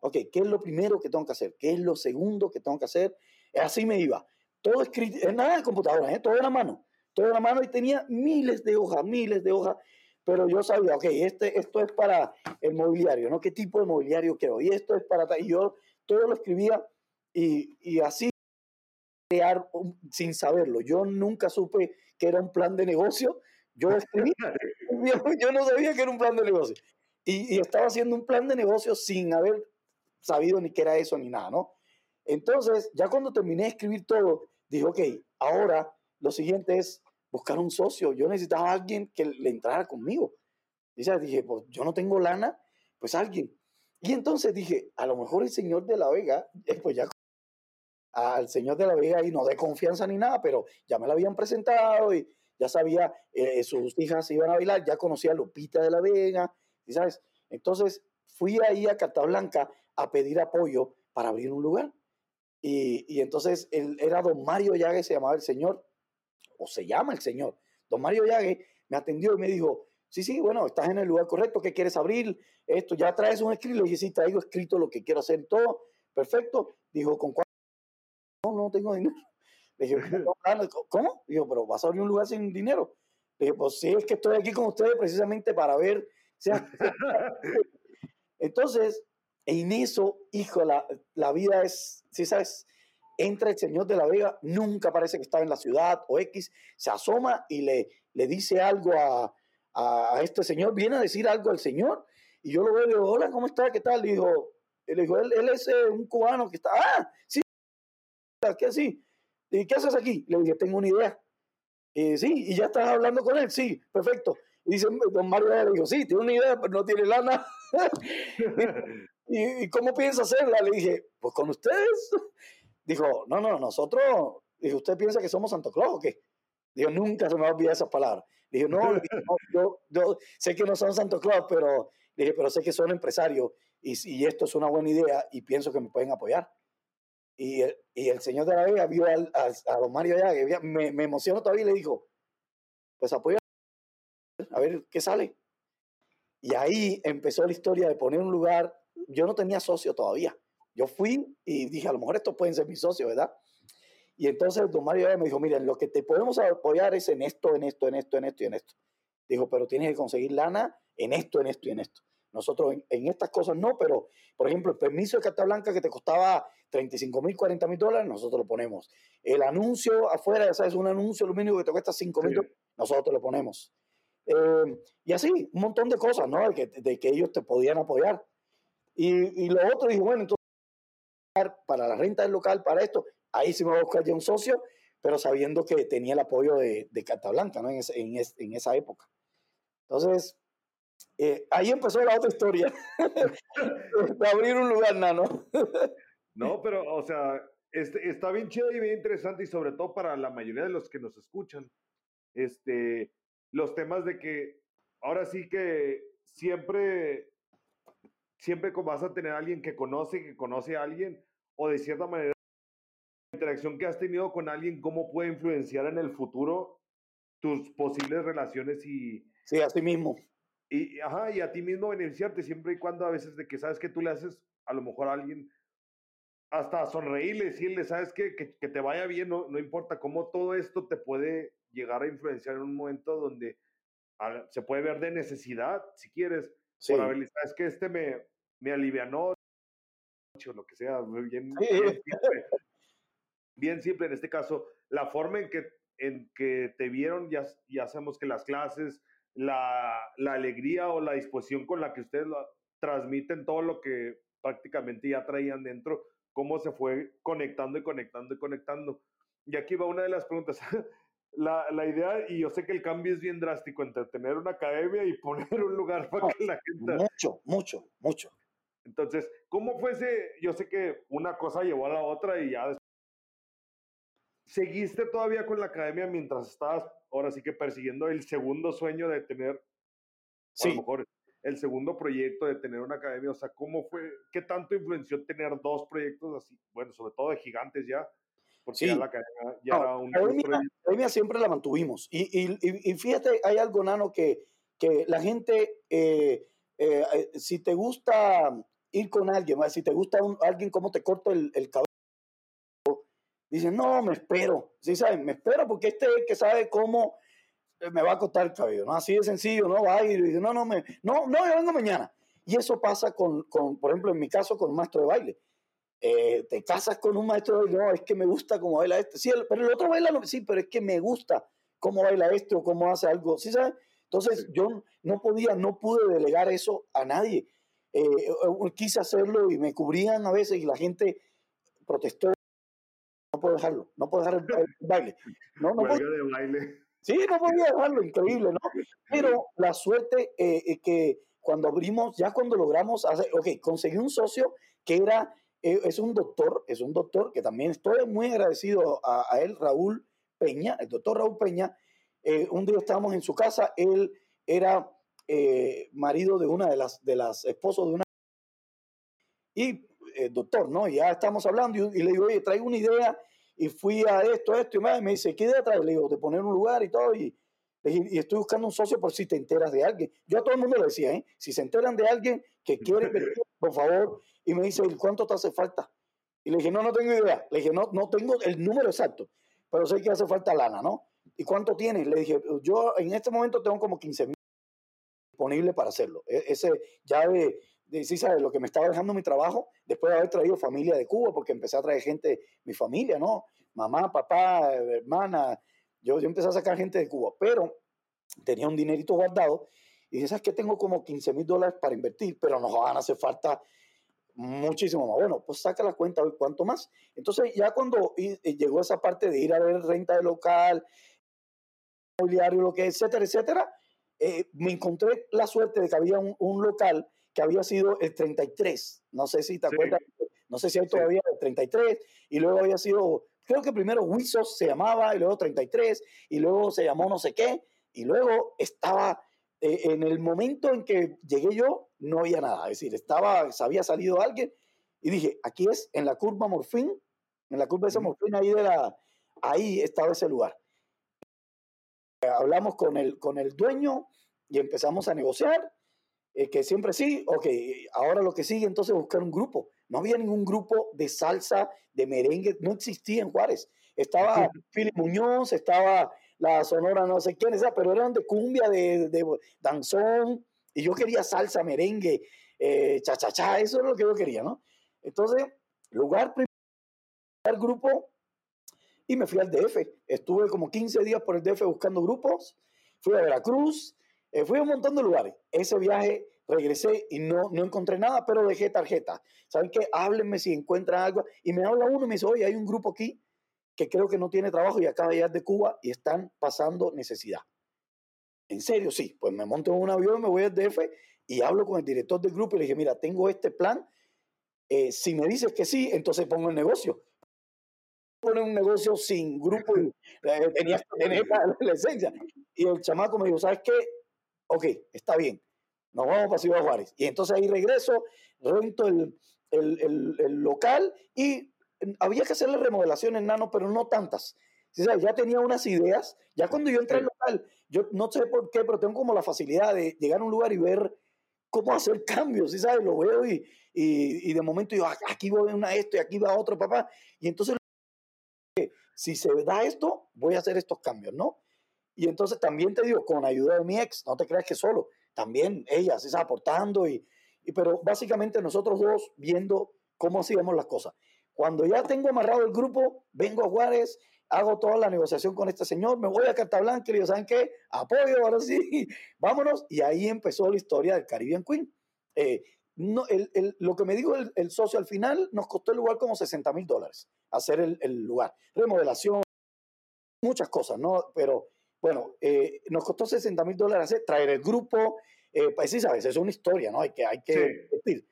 Ok, ¿qué es lo primero que tengo que hacer? ¿Qué es lo segundo que tengo que hacer? Así me iba. Todo escrito, nada de computadora, ¿eh? todo en la mano, todo en la mano y tenía miles de hojas, miles de hojas pero yo sabía, ok, este, esto es para el mobiliario, ¿no? ¿Qué tipo de mobiliario quiero? Y esto es para... Y yo todo lo escribía y, y así crear sin saberlo. Yo nunca supe que era un plan de negocio. Yo escribí, [LAUGHS] yo, no sabía que era un plan de negocio. Y, y, estaba haciendo un plan de negocio sin haber sabido ni qué era eso ni nada, ¿no? Entonces, ya cuando terminé de escribir todo, dije, ok, ahora lo siguiente es buscar un socio. Yo necesitaba alguien que le entrara conmigo. Y dije, pues yo no tengo lana, pues alguien. Y entonces dije, a lo mejor el señor de la Vega, eh, pues ya al señor de la Vega y no de confianza ni nada, pero ya me lo habían presentado y ya sabía, eh, sus hijas iban a bailar, ya conocía a Lupita de la Vega, ¿y sabes? Entonces fui ahí a Blanca a pedir apoyo para abrir un lugar. Y, y entonces él, era don Mario Llague, se llamaba el señor, o se llama el señor. Don Mario Llague me atendió y me dijo, sí, sí, bueno, estás en el lugar correcto, ¿qué quieres abrir? Esto, ya traes un escrito. Le dije, sí, traigo escrito lo que quiero hacer y todo. Perfecto. Dijo, ¿con cuánto? No, no tengo dinero. [LAUGHS] Le dije, ¿cómo? Dijo, pero vas a abrir un lugar sin dinero. Le dije, pues sí, es que estoy aquí con ustedes precisamente para ver. [LAUGHS] [LAUGHS] Entonces, en eso, hijo, la, la vida es, sí sabes, entra el señor de la Vega, nunca parece que estaba en la ciudad o X, se asoma y le, le dice algo a, a, este señor, viene a decir algo al señor, y yo lo veo digo, hola, ¿cómo está? ¿Qué tal? Le digo, le él, es eh, un cubano que está, ah, sí, ¿qué así? ¿Y qué haces aquí? Le dije, tengo una idea. Y sí, y ya estás hablando con él, sí, perfecto. Y dice, don Mario le dijo, sí, tiene una idea, pero no tiene lana. [LAUGHS] ¿Y, ¿Y, cómo piensa hacerla? Le dije, pues con ustedes. [LAUGHS] Dijo, no, no, nosotros, dijo, ¿usted piensa que somos Santo Claus o qué? Dijo, nunca se me va a olvidar esas palabras. Dije, no, yo, yo, sé que no son Santo Claus, pero, dije, pero sé que son empresarios y, y, esto es una buena idea y pienso que me pueden apoyar. Y el, y el señor de la Vega vio al, a, don Mario allá, me, me emocionó todavía y le dijo, pues apoya, a ver qué sale. Y ahí empezó la historia de poner un lugar, yo no tenía socio todavía. Yo fui y dije, a lo mejor estos pueden ser mis socios, ¿verdad? Y entonces don Mario me dijo, miren, lo que te podemos apoyar es en esto, en esto, en esto, en esto y en esto. Dijo, pero tienes que conseguir lana en esto, en esto y en esto. Nosotros en, estas cosas no, pero por ejemplo, el permiso de carta blanca que te costaba 35 mil, 40 mil dólares, nosotros lo ponemos. El anuncio afuera, ya sabes, un anuncio lo mínimo que te cuesta 5 mil dólares, nosotros lo ponemos. Eh, y así, un montón de cosas, ¿no? De que, de que ellos te podían apoyar. Y, y lo otro, dije, bueno, entonces, para la renta del local, para esto, ahí sí me voy a buscar ya un socio, pero sabiendo que tenía el apoyo de, de ¿no? En, en, en esa época. Entonces, eh, ahí empezó la otra historia, [LAUGHS] abrir un lugar nano. no, pero, o sea, este, está bien chido y bien interesante y sobre todo para la mayoría de los que nos escuchan, este, los temas de que ahora sí que siempre, siempre vas a tener a alguien que conoce, que conoce a alguien, o de cierta manera interacción que has tenido con alguien, cómo puede influenciar en el futuro tus posibles relaciones y... Sí, a ti mismo. Y, ajá, y a ti mismo beneficiarte siempre y cuando a veces de que sabes que tú le haces a lo mejor a alguien hasta sonreírle, decirle, sabes que, que, que, te vaya bien, no, no importa cómo todo esto te puede llegar a influenciar en un momento donde se puede ver de necesidad, si quieres, sí. por haber, sabes que este me, me alivianó, o lo que sea, bien, sí. bien, [LAUGHS] bien simple en este caso, la forma en que, en que te vieron, ya, ya sabemos que las clases, la, la alegría o la disposición con la que ustedes lo, transmiten todo lo que prácticamente ya traían dentro, cómo se fue conectando y conectando y conectando. Y aquí va una de las preguntas. [LAUGHS] La, la, idea, y yo sé que el cambio es bien drástico entre tener una academia y [LAUGHS] poner un lugar para que la gente... Mucho, mucho, mucho. Entonces, ¿cómo fue ese? Yo sé que una cosa llevó a la otra y ya ¿Seguiste todavía con la academia mientras estabas ahora sí que persiguiendo el segundo sueño de tener, sí. a lo mejor el segundo proyecto de tener una academia? O sea, ¿cómo fue? ¿Qué tanto influenció tener dos proyectos así? Bueno, sobre todo de gigantes ya, porque sí. ya la academia ya no, era un... La academia, siempre la mantuvimos. Y, y, y, fíjate, hay algo, Nano, que, que la gente, eh, eh, si te gusta ir con alguien, si te gusta un, alguien cómo te corta el, el cabello, Dicen, no, me espero. ¿Sí saben? Me espero porque este es el que sabe cómo eh, me va a cortar el cabello. ¿no? Así de sencillo, ¿no? Va y dice, no, no, me, no, no, yo vengo mañana. Y eso pasa con, con, por ejemplo, en mi caso, con un maestro de baile. Eh, te casas con un maestro de no, es que me gusta cómo baila este. Sí, el, pero el otro baila, sí, pero es que me gusta cómo baila este o cómo hace algo. ¿Sí sabes? Entonces, sí. yo no podía, no pude delegar eso a nadie. Eh, quise hacerlo y me cubrían a veces y la gente protestó no puedo dejarlo, no puedo dejar el, el baile. No, no puedo, de baile. Sí, no podía dejarlo, increíble, ¿no? Pero la suerte eh, que cuando abrimos, ya cuando logramos hacer, ok, conseguí un socio que era, eh, es un doctor, es un doctor que también estoy muy agradecido a, a él, Raúl Peña, el doctor Raúl Peña. Eh, un día estábamos en su casa, él era eh, marido de una de las, de las esposas de una. Y eh, doctor, ¿no? Ya estamos hablando y, y, le digo, oye, traigo una idea y fui a esto, esto y más. Y me dice, ¿qué idea traes? Le digo, de poner un lugar y todo. Y, y estoy buscando un socio por si te enteras de alguien. Yo a todo el mundo le decía, ¿eh? Si se enteran de alguien que quiere, [LAUGHS] por favor. Y me dice, ¿cuánto te hace falta? Y le dije, no, no tengo idea. Le dije, no, no tengo el número exacto, pero sé que hace falta lana, ¿no? ¿Y cuánto tienes? Le dije, yo en este momento tengo como 15 mil disponibles para hacerlo. E, ese ya de, de, sí, ¿sabes? Lo que me estaba dejando mi trabajo, después de haber traído familia de Cuba, porque empecé a traer gente, mi familia, ¿no? Mamá, papá, hermana. Yo, yo empecé a sacar gente de Cuba, pero tenía un dinerito guardado y dije, ¿sabes qué? Tengo como 15 mil dólares para invertir, pero nos van a hacer falta muchísimo más. Bueno, pues saca la cuenta, ¿cuánto más? Entonces ya cuando llegó esa parte de ir a ver renta de local, mobiliario, lo que, etcétera, etcétera, eh, me encontré la suerte de que había un, local que había sido el 33. No sé si te acuerdas, no sé si hay todavía el 33, y luego había sido, creo que primero Wisos se llamaba, y luego 33, y luego se llamó no sé qué, y luego estaba, eh, en el momento en que llegué yo, no había nada. Es decir, estaba, se había salido alguien, y dije, aquí es en la curva Morfín, en la curva de esa Morfín, ahí, de la, ahí estaba ese lugar hablamos con el, con el dueño y empezamos a negociar, eh, que siempre sí, ok, ahora lo que sigue entonces buscar un grupo. No había ningún grupo de salsa, de merengue, no existía en Juárez. Estaba Philip Muñoz, estaba la Sonora no sé quién, pero eran de cumbia, de, de danzón, y yo quería salsa, merengue, eh, cha, cha, cha, eso es lo que yo quería, ¿no? Entonces, lugar primero, grupo, y me fui al DF. Estuve como 15 días por el DF buscando grupos, fui a Veracruz, eh, fui a un montón de lugares. Ese viaje regresé y no, no encontré nada, pero dejé tarjeta. ¿Saben qué? Háblenme si encuentran algo. Y me habla uno y me dice, oye, hay un grupo aquí que creo que no tiene trabajo y acaba de llegar de Cuba y están pasando necesidad. ¿En serio? Sí. Pues me monto en un avión, me voy al DF y hablo con el director del grupo y le dije, mira, tengo este plan. Eh, si me dices que sí, entonces pongo el negocio poner un negocio sin grupo y [LAUGHS] eh, tenías [LAUGHS] que tener la, esencia. Y el chamaco me dijo, ¿sabes qué? Ok, está bien, nos vamos para Ciudad Juárez. Y entonces ahí regreso, rento el, el, el, local y había que hacerle remodelaciones, nano, pero no tantas. Ya tenía unas ideas. Ya cuando yo entré al local, yo no sé por qué, pero tengo como la facilidad de llegar a un lugar y ver cómo hacer [LAUGHS] cambios, ¿sí sabes? Lo veo y, y, y de momento yo, aquí voy a una esto y aquí va otro, papá. Y entonces si se da esto, voy a hacer estos cambios, ¿no? Y entonces también te digo, con ayuda de mi ex, no te creas que solo, también ella se está aportando, y, y, pero básicamente nosotros dos viendo cómo hacíamos las cosas. Cuando ya tengo amarrado el grupo, vengo a Juárez, hago toda la negociación con este señor, me voy a Carta Blanca y le digo, ¿saben qué? Apoyo, ahora sí, [LAUGHS] vámonos. Y ahí empezó la historia del Caribbean Queen. Eh, no, el, el, lo que me dijo el, el, socio al final nos costó el lugar como 60 mil dólares, hacer el, lugar. Remodelación, muchas cosas, ¿no? Pero bueno, eh, nos costó 60 mil dólares hacer, traer el grupo, eh, pues sí, sabes, es una historia, ¿no? Hay que, hay que decir.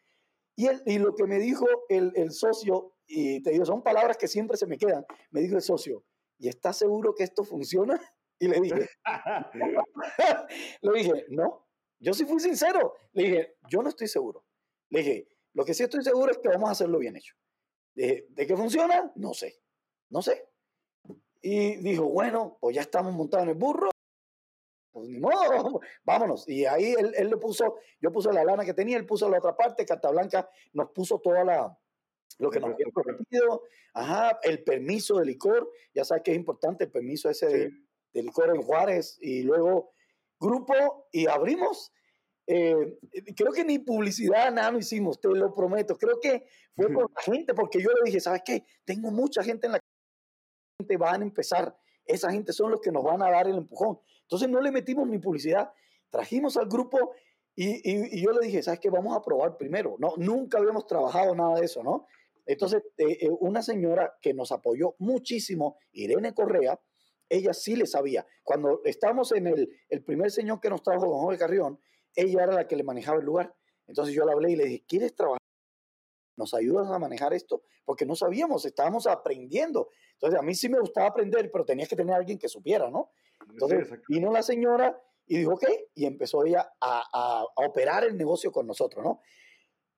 Y, el, y lo que me dijo el, el socio, y te digo, son palabras que siempre se me quedan, me dijo el socio, ¿y estás seguro que esto funciona? [LAUGHS] Y le dije, le dije, no, yo sí fui sincero. Le dije, yo no estoy seguro. Le dije, lo que sí estoy seguro es que vamos a hacerlo bien hecho. dije, ¿de qué funciona? No sé. No sé. Y dijo, bueno, pues ya estamos montados en el burro. Pues ni modo, [LAUGHS] vámonos. Y ahí él, él le puso, yo puse la lana que tenía, él puso la otra parte, Carta Blanca nos puso toda la, lo que nos había prometido, ajá, el permiso de licor, ya sabes que es importante el permiso ese de, de, licor en Juárez, y luego grupo y abrimos. Eh, creo que ni publicidad nada no hicimos, te lo prometo. Creo que fue por la gente, porque yo le dije, ¿sabes qué? Tengo mucha gente en la gente van a empezar. Esa gente son los que nos van a dar el empujón. Entonces no le metimos ni publicidad. Trajimos al grupo y, y, yo le dije, ¿sabes qué? Vamos a probar primero. No, nunca habíamos trabajado nada de eso, ¿no? Entonces, eh, eh, una señora que nos apoyó muchísimo, Irene Correa, ella sí le sabía. Cuando estábamos en el, el primer señor que nos trajo, don Jorge Carrión, ella era la que le manejaba el lugar. Entonces yo le hablé y le dije, ¿quieres trabajar? ¿Nos ayudas a manejar esto? Porque no sabíamos, estábamos aprendiendo. Entonces a mí sí me gustaba aprender, pero tenías que tener a alguien que supiera, ¿no? Entonces vino la señora y dijo, ok, y empezó ella a, a, operar el negocio con nosotros, ¿no?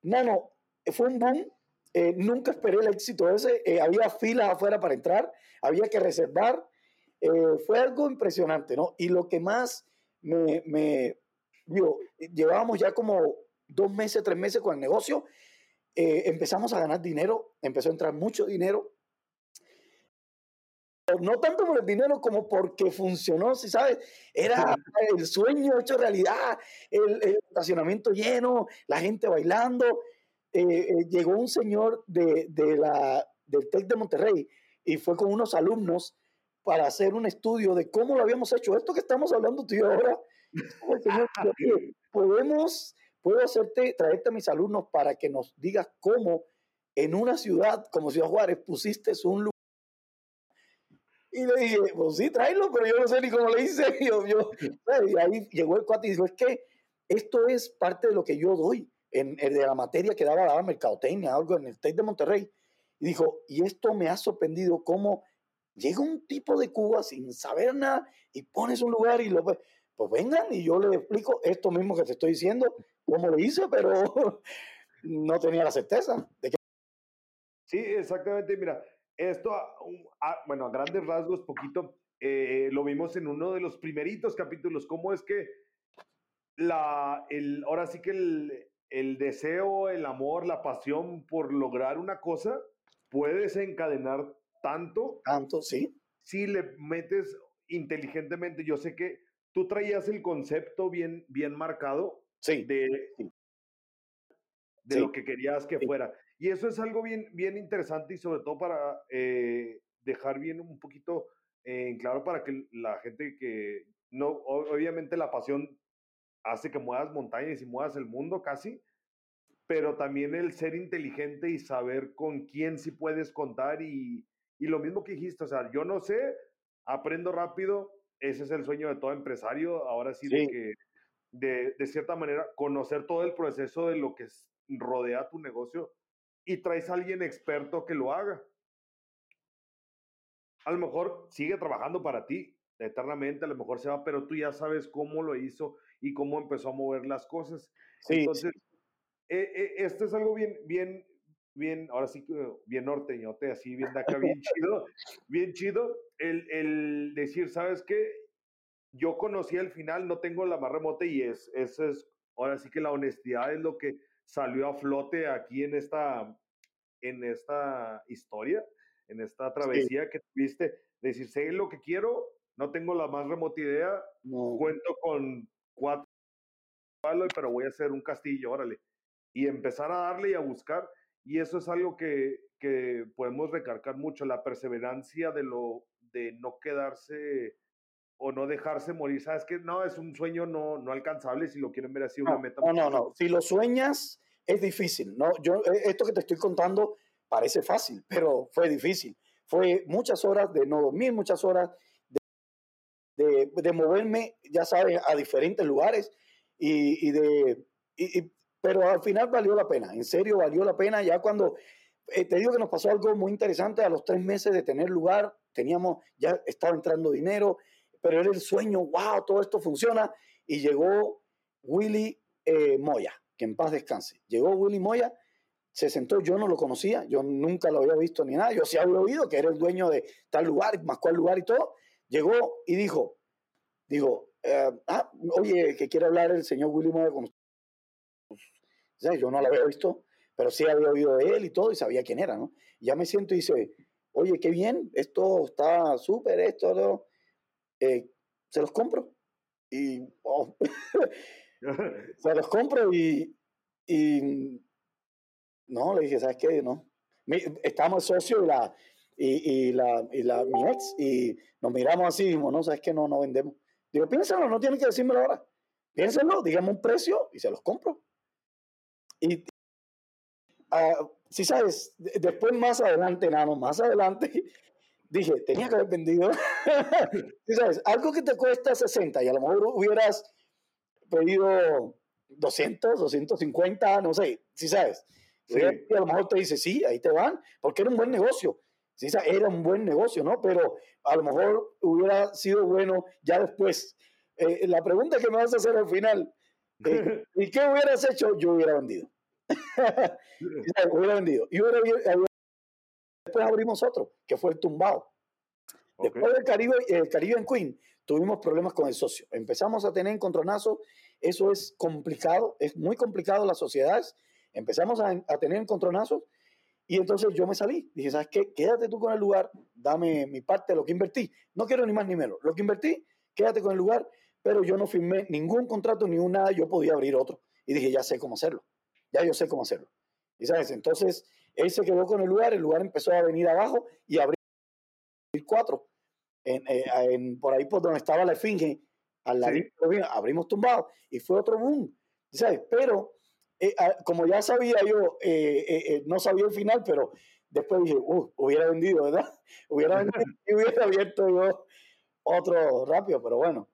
Nano, fue un boom. Eh, nunca esperé el éxito ese. Eh, había filas afuera para entrar, había que reservar. Eh, fue algo impresionante, ¿no? Y lo que más me, me digo, llevábamos ya como dos meses, tres meses con el negocio, eh, empezamos a ganar dinero, empezó a entrar mucho dinero. no tanto por el dinero como porque funcionó, si sabes, era el sueño hecho realidad, el, estacionamiento lleno, la gente bailando. Eh, eh, llegó un señor de, de la, del TEC de Monterrey y fue con unos alumnos para hacer un estudio de cómo lo habíamos hecho. Esto que estamos hablando tú y ahora, [LAUGHS] podemos, puedo hacerte, traerte a mis alumnos para que nos digas cómo en una ciudad como Ciudad Juárez pusiste un lugar. Y le dije, pues sí, tráelo, pero yo no sé ni cómo le hice. [LAUGHS] Yo, yo, y ahí llegó el cuate y dijo, es que esto es parte de lo que yo doy, en, en de la materia que daba, daba mercadotecnia, algo en el TEC de Monterrey. Y dijo, y esto me ha sorprendido cómo llega un tipo de Cuba sin saber nada y pones un lugar y lo pues vengan y yo le explico esto mismo que te estoy diciendo, cómo lo hice, pero [LAUGHS] no tenía la certeza de que... Sí, exactamente. Mira, esto, bueno, a grandes rasgos, poquito, eh, lo vimos en uno de los primeritos capítulos, cómo es que la, el, ahora sí que el, el deseo, el amor, la pasión por lograr una cosa puede desencadenar tanto. Tanto, sí. Si le metes inteligentemente, yo sé que tú traías el concepto bien, bien marcado sí. de, de lo que querías que fuera. Y eso es algo bien, bien interesante y sobre todo para eh, dejar bien un poquito en claro para que la gente que no, obviamente la pasión hace que muevas montañas y muevas el mundo casi, pero también el ser inteligente y saber con quién sí puedes contar y, y lo mismo que dijiste, o sea, yo no sé, aprendo rápido, ese es el sueño de todo empresario, ahora sí, de que de, de, cierta manera conocer todo el proceso de lo que rodea tu negocio y traes a alguien experto que lo haga. A lo mejor sigue trabajando para ti eternamente, a lo mejor se va, pero tú ya sabes cómo lo hizo y cómo empezó a mover las cosas. Entonces, eh, eh, esto es algo bien, bien, bien, ahora sí que bien norteñote, así bien de acá, bien [LAUGHS] chido, bien chido, el, el decir, ¿sabes qué? Yo conocí al final, no tengo la más remota y es, eso es, ahora sí que la honestidad es lo que salió a flote aquí en esta, en esta historia, en esta travesía que tuviste, decir, sé lo que quiero, no tengo la más remota idea, cuento con cuatro pero voy a hacer un castillo, órale. Y empezar a darle y a buscar y eso es algo que, que podemos recargar mucho, la perseverancia de, lo, de no quedarse o no dejarse morir. Sabes que no, es un sueño no, no alcanzable si lo quieren ver así, una meta. No, no, no. Si lo sueñas, es difícil. No, yo, eh, esto que te estoy contando parece fácil, pero fue difícil. Fue muchas horas de no dormir, muchas horas de, de, moverme, ya sabes, a diferentes lugares y, y de. y, pero al final valió la pena, en serio valió la pena. Ya cuando, eh, te digo que nos pasó algo muy interesante, a los tres meses de tener lugar, teníamos, ya estaba entrando dinero, pero era el sueño, wow, todo esto funciona. Y llegó Willy eh, Moya, que en paz descanse. Llegó Willy Moya, se sentó, yo no lo conocía, yo nunca lo había visto ni nada, yo sí había oído que era el dueño de tal lugar, más cual lugar y todo. Llegó y dijo, digo, eh, ah, oye, que quiere hablar el señor Willy Moya con yo no lo había visto, pero sí había oído de él y todo y sabía quién era, ¿no? ya me siento y dice, oye, qué bien, esto está súper, esto, eh, se los compro. Y, oh, [LAUGHS] se los compro y, y, no, le dije, ¿sabes qué? No. Estábamos socios y la, y, y, la, y la, mi y nos miramos así y dijimos, no, ¿sabes qué? No, no vendemos. Digo, piénsalo, no tienen que decírmelo ahora. Piénsenlo, digamos un precio y se los compro. Y uh, si sabes, después más adelante, nada más adelante, [LAUGHS] dije, tenía que haber vendido. [LAUGHS] si sabes, algo que te cuesta 60 y a lo mejor hubieras pedido 200, 250, no sé, si sabes. Y a lo mejor te dice, sí, ahí te van, porque era un buen negocio. Era un buen negocio, ¿no? Pero a lo mejor hubiera sido bueno ya después. Eh, la pregunta que me vas a hacer al final, [LAUGHS] ¿Y qué hubieras hecho? Yo hubiera vendido. [LAUGHS] hubiera vendido. Y después abrimos otro, que fue el tumbado. Después del Caribe, el Caribe en Queen, tuvimos problemas con el socio. Empezamos a tener encontronazos. Eso es complicado, es muy complicado las sociedades. Empezamos a, a tener encontronazos Y entonces yo me salí. Dije, ¿sabes qué? Quédate tú con el lugar, dame mi parte de lo que invertí. No quiero ni más ni menos. Lo que invertí, quédate con el lugar, pero yo no firmé ningún contrato ni un nada, yo podía abrir otro. Y dije, ya sé cómo hacerlo. Ya yo sé cómo hacerlo. Y sabes, entonces él se quedó con el lugar, el lugar empezó a venir abajo y abrir cuatro. En, eh, en, por ahí por donde estaba la esfinge, al lado, abrimos tumbado y fue otro boom. ¿Sabes? Pero eh, ah, como ya sabía yo, eh, eh, no sabía el final, pero después dije, uh, hubiera vendido, ¿verdad? [LAUGHS] Hubiera vendido [LAUGHS] y hubiera abierto yo otro rápido, pero bueno.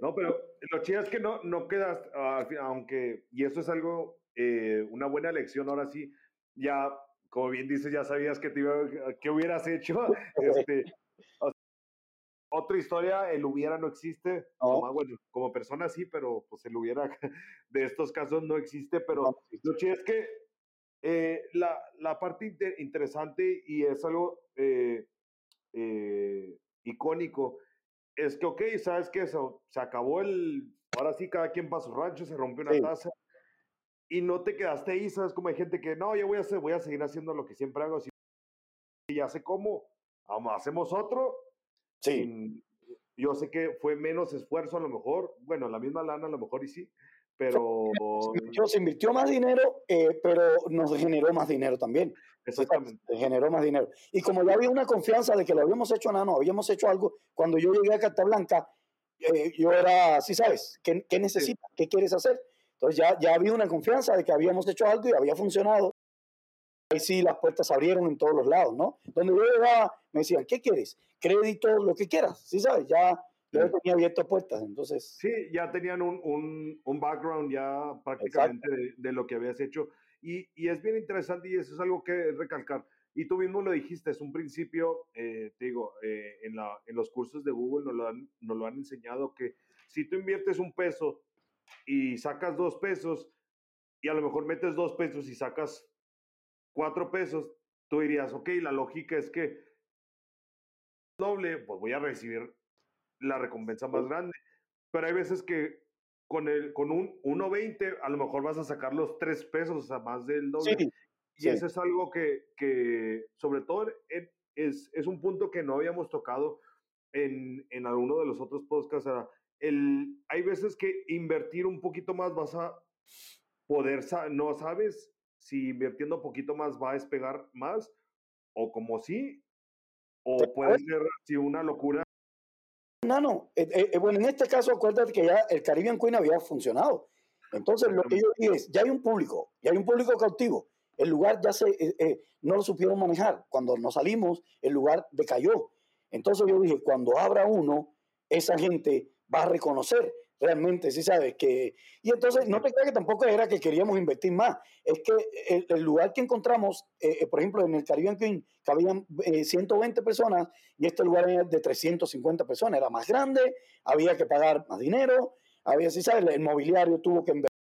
No, pero lo chido es que no, no quedas, aunque, y eso es algo, una buena lección ahora sí, ya, como bien dices, ya sabías que, te que hubieras hecho, [LAUGHS] este, otra historia, el hubiera no existe. Como, bueno, como persona sí, pero pues el hubiera [LAUGHS] de estos casos no existe. Pero lo que es que eh, la, la, parte interesante y es algo eh, eh, icónico es que, ok, sabes que eso, se acabó el. Ahora sí, cada quien para su rancho, se rompió una taza y no te quedaste ahí, sabes como hay gente que no, yo voy a, hacer, voy a seguir haciendo lo que siempre hago. Y ya sé cómo, vamos, hacemos otro Sí. yo sé que fue menos esfuerzo a lo mejor, bueno, la misma lana a lo mejor y sí, pero... Se invirtió, más dinero, eh, pero nos generó más dinero también. Exactamente. Generó más dinero. Y como ya había una confianza de que lo habíamos hecho, no, no, habíamos hecho algo, cuando yo llegué a Carta Blanca, eh, yo era, sí sabes, ¿qué, qué necesitas? ¿Qué quieres hacer? Entonces ya, ya había una confianza de que habíamos hecho algo y había funcionado ahí sí las puertas se abrieron en todos los lados, ¿no? Donde yo llegaba, me decían, ¿qué quieres? Crédito, lo que quieras, ¿sí sabes? Ya, ya tenía abiertas puertas, entonces... Sí, ya tenían un, un, un background ya prácticamente de, de, lo que habías hecho. Y, y, es bien interesante y eso es algo que recalcar. Y tú mismo lo dijiste, es un principio, eh, te digo, eh, en, la, en los cursos de Google nos lo, han, nos lo han enseñado que si tú inviertes un peso y sacas dos pesos y a lo mejor metes dos pesos y sacas cuatro pesos, tú dirías, ok, la lógica es que doble, pues voy a recibir la recompensa más grande. Pero hay veces que con, el, con un 1.20 a lo mejor vas a sacar los tres pesos, o sea, más del doble. y eso es algo que, que sobre todo, es, es un punto que no habíamos tocado en, en alguno de los otros podcasts. El, hay veces que invertir un poquito más vas a poder, no sabes si invirtiendo un poquito más va a despegar más, o como sí, o puede ser si una locura. No, no, eh, eh, eh, bueno, en este caso acuérdate que ya el Caribbean Queen había funcionado. Entonces lo que yo dije es, ya hay un público, ya hay un público cautivo. El lugar ya se, no lo supieron manejar. Cuando nos salimos, el lugar decayó. Entonces yo dije, cuando abra uno, esa gente va a reconocer realmente, sí sabes que... Y entonces, no te creas que tampoco era que queríamos invertir más, es que el, lugar que encontramos, eh, eh, por ejemplo, en el Caribbean Queen, cabían 120 eh, personas y este lugar era de 350 personas, era más grande, había que pagar más dinero, había, sí sabes, el mobiliario tuvo que invertir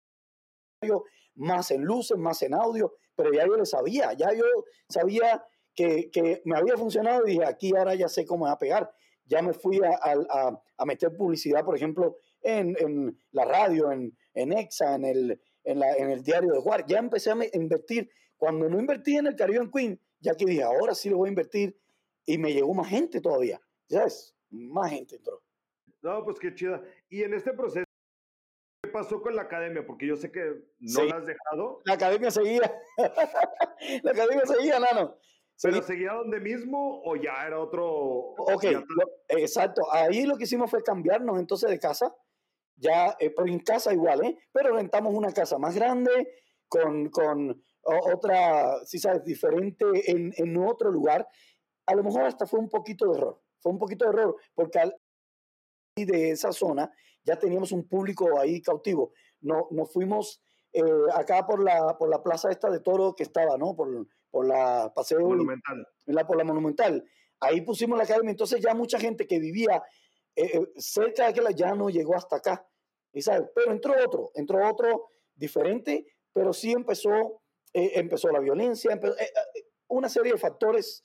más en luces, más en audio, pero ya yo lo sabía, ya yo sabía que, que me había funcionado y dije, aquí ahora ya sé cómo va a pegar. Ya me fui a, a, a meter publicidad, por ejemplo, en, la radio, en, en EXA, en el, en, la, en el diario de Juárez. Ya empecé a invertir. Cuando no invertí en el Caribbean Queen, ya que dije, ahora sí lo voy a invertir, y me llegó más gente todavía. ¿Sabes? Más gente entró. No, pues qué chida. Y en este proceso, ¿qué pasó con la academia? Porque yo sé que no la has dejado. La academia seguía. [LAUGHS] la academia seguía, Nano. ¿Pero seguía donde mismo o ya era otro? Ok, exacto. Ahí lo que hicimos fue cambiarnos entonces de casa ya, eh, pero en casa igual, ¿eh? Pero rentamos una casa más grande, con, con otra, si sabes, diferente en, en, otro lugar. A lo mejor hasta fue un poquito de error. Fue un poquito de error, porque al, de esa zona ya teníamos un público ahí cautivo. No, nos fuimos eh, acá por la, por la plaza esta de toro que estaba, ¿no? Por, por la paseo monumental. la, por la monumental. Ahí pusimos la academia, entonces ya mucha gente que vivía eh, eh, cerca de aquella ya no llegó hasta acá. Y sabes, pero entró otro, entró otro diferente, pero sí empezó, eh, empezó la violencia, una serie de factores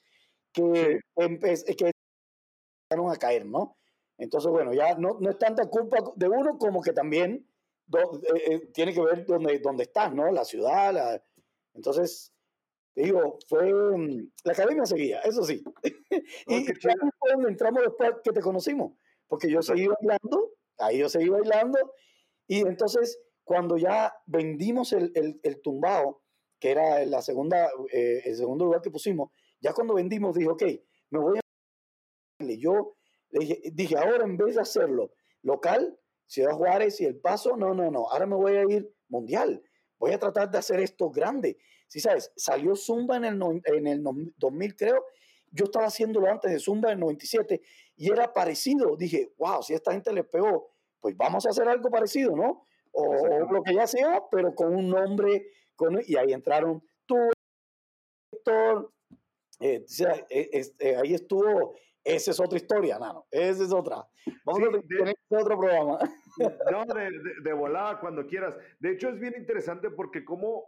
que, que empezaron a caer, ¿no? Entonces, bueno, ya no, no es tanta culpa de uno como que también tiene que ver dónde, dónde estás, ¿no? La ciudad, la, entonces, te digo, fue, mm, la academia seguía, eso sí. [LAUGHS] y, fue donde entramos después que te conocimos, porque yo seguí bailando, ahí yo seguí bailando, y entonces cuando ya vendimos el, el, tumbao, que era la segunda, eh, el segundo lugar que pusimos, ya cuando vendimos dije, ok, me voy a... Yo dije, dije, ahora en vez de hacerlo local, Ciudad Juárez y El Paso, no, no, no, ahora me voy a ir mundial. Voy a tratar de hacer esto grande. Si sabes, salió Zumba en el, en el 2000, creo. Yo estaba haciéndolo antes de Zumba en el 97 y era parecido. Dije, wow, si a esta gente le pegó, pues vamos a hacer algo parecido, ¿no? O, lo que ya sea, pero con un nombre. Con, y ahí entraron tú, Héctor. Eh, eh, eh, ahí estuvo esa es otra historia, Nano. Esa es otra. Vamos a tener otro programa. [LAUGHS] No, de, de, volada, cuando quieras. De hecho, es bien interesante porque como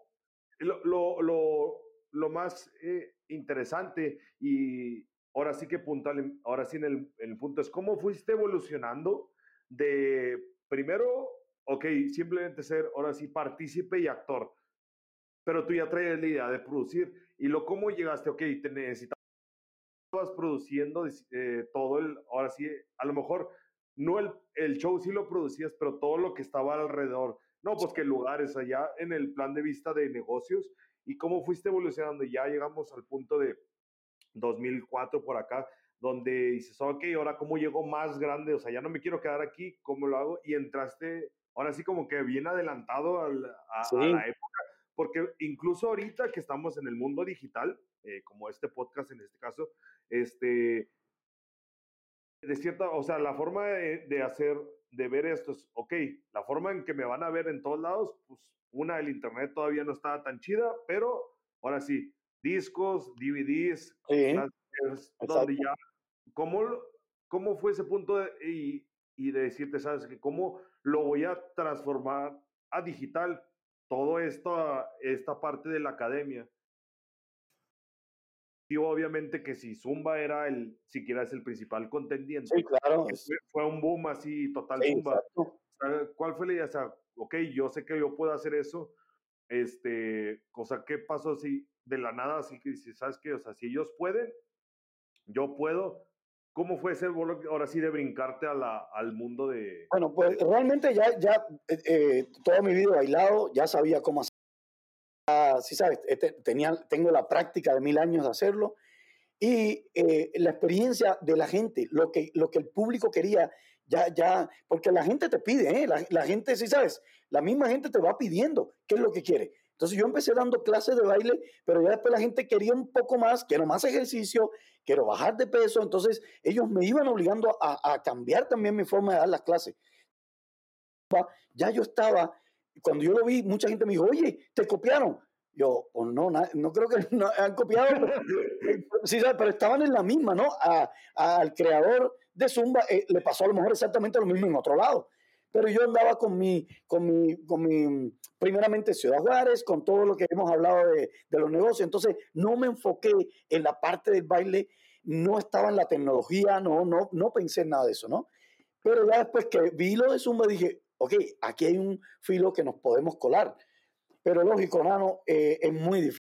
lo, lo, lo, lo más eh, interesante y ahora sí que puntual, ahora sí en el, punto es cómo fuiste evolucionando de primero, ok, simplemente ser ahora sí partícipe y actor, pero tú ya traes la idea de producir y lo cómo llegaste, ok, te necesitas produciendo eh, todo el, ahora sí, a lo mejor no el, el show sí lo producías, pero todo lo que estaba alrededor. No, pues que lugares allá en el plan de vista de negocios y cómo fuiste evolucionando. Ya llegamos al punto de 2004 por acá, donde dices, ok, ahora cómo llego más grande, o sea, ya no me quiero quedar aquí, ¿cómo lo hago? Y entraste, ahora sí como que bien adelantado a, a la época, porque incluso ahorita que estamos en el mundo digital, eh, como este podcast en este caso, este, de cierta, o sea, la forma de, hacer, de ver esto es, ok, la forma en que me van a ver en todos lados, pues una, el internet todavía no estaba tan chida, pero ahora sí, discos, DVDs, donde ya, ¿cómo, ¿cómo fue ese punto de, y, y de decirte, sabes, que cómo lo voy a transformar a digital, todo esto, esta parte de la academia? Obviamente que si Zumba era el, siquiera es el principal contendiente. Sí, claro. Fue, un boom así total Zumba. ¿Cuál fue la idea? O sea, ok, yo sé que yo puedo hacer eso. Este, cosa, ¿qué pasó si de la nada, así que si sabes qué? O sea, si ellos pueden, yo puedo. ¿Cómo fue ese ahora sí de brincarte a la, al mundo de... Bueno, pues realmente ya, ya eh, eh, toda mi vida bailado, ya sabía cómo hacer sí sabes, este, tenía, tengo la práctica de mil años de hacerlo y eh, la experiencia de la gente, lo que, lo que el público quería, ya, ya, porque la gente te pide, ¿eh? la, la, gente, sí sabes, la misma gente te va pidiendo qué es lo que quiere. Entonces yo empecé dando clases de baile, pero ya después la gente quería un poco más, quiero más ejercicio, quiero bajar de peso, entonces ellos me iban obligando a, a cambiar también mi forma de dar las clases. Ya yo estaba cuando yo lo vi, mucha gente me dijo, oye, te copiaron. Yo, pues no, no creo que [LAUGHS] han copiado, [LAUGHS] sí, pero estaban en la misma, ¿no? al creador de Zumba eh, le pasó a lo mejor exactamente lo mismo en otro lado. Pero yo andaba con mi, con mi, con mi, primeramente Ciudad Juárez, con todo lo que hemos hablado de, de los negocios. Entonces, no me enfoqué en la parte del baile, no estaba en la tecnología, no, no, no pensé en nada de eso, ¿no? Pero ya después que vi lo de Zumba, dije, ok, aquí hay un filo que nos podemos colar. Pero lógico, Nano, eh, es muy difícil,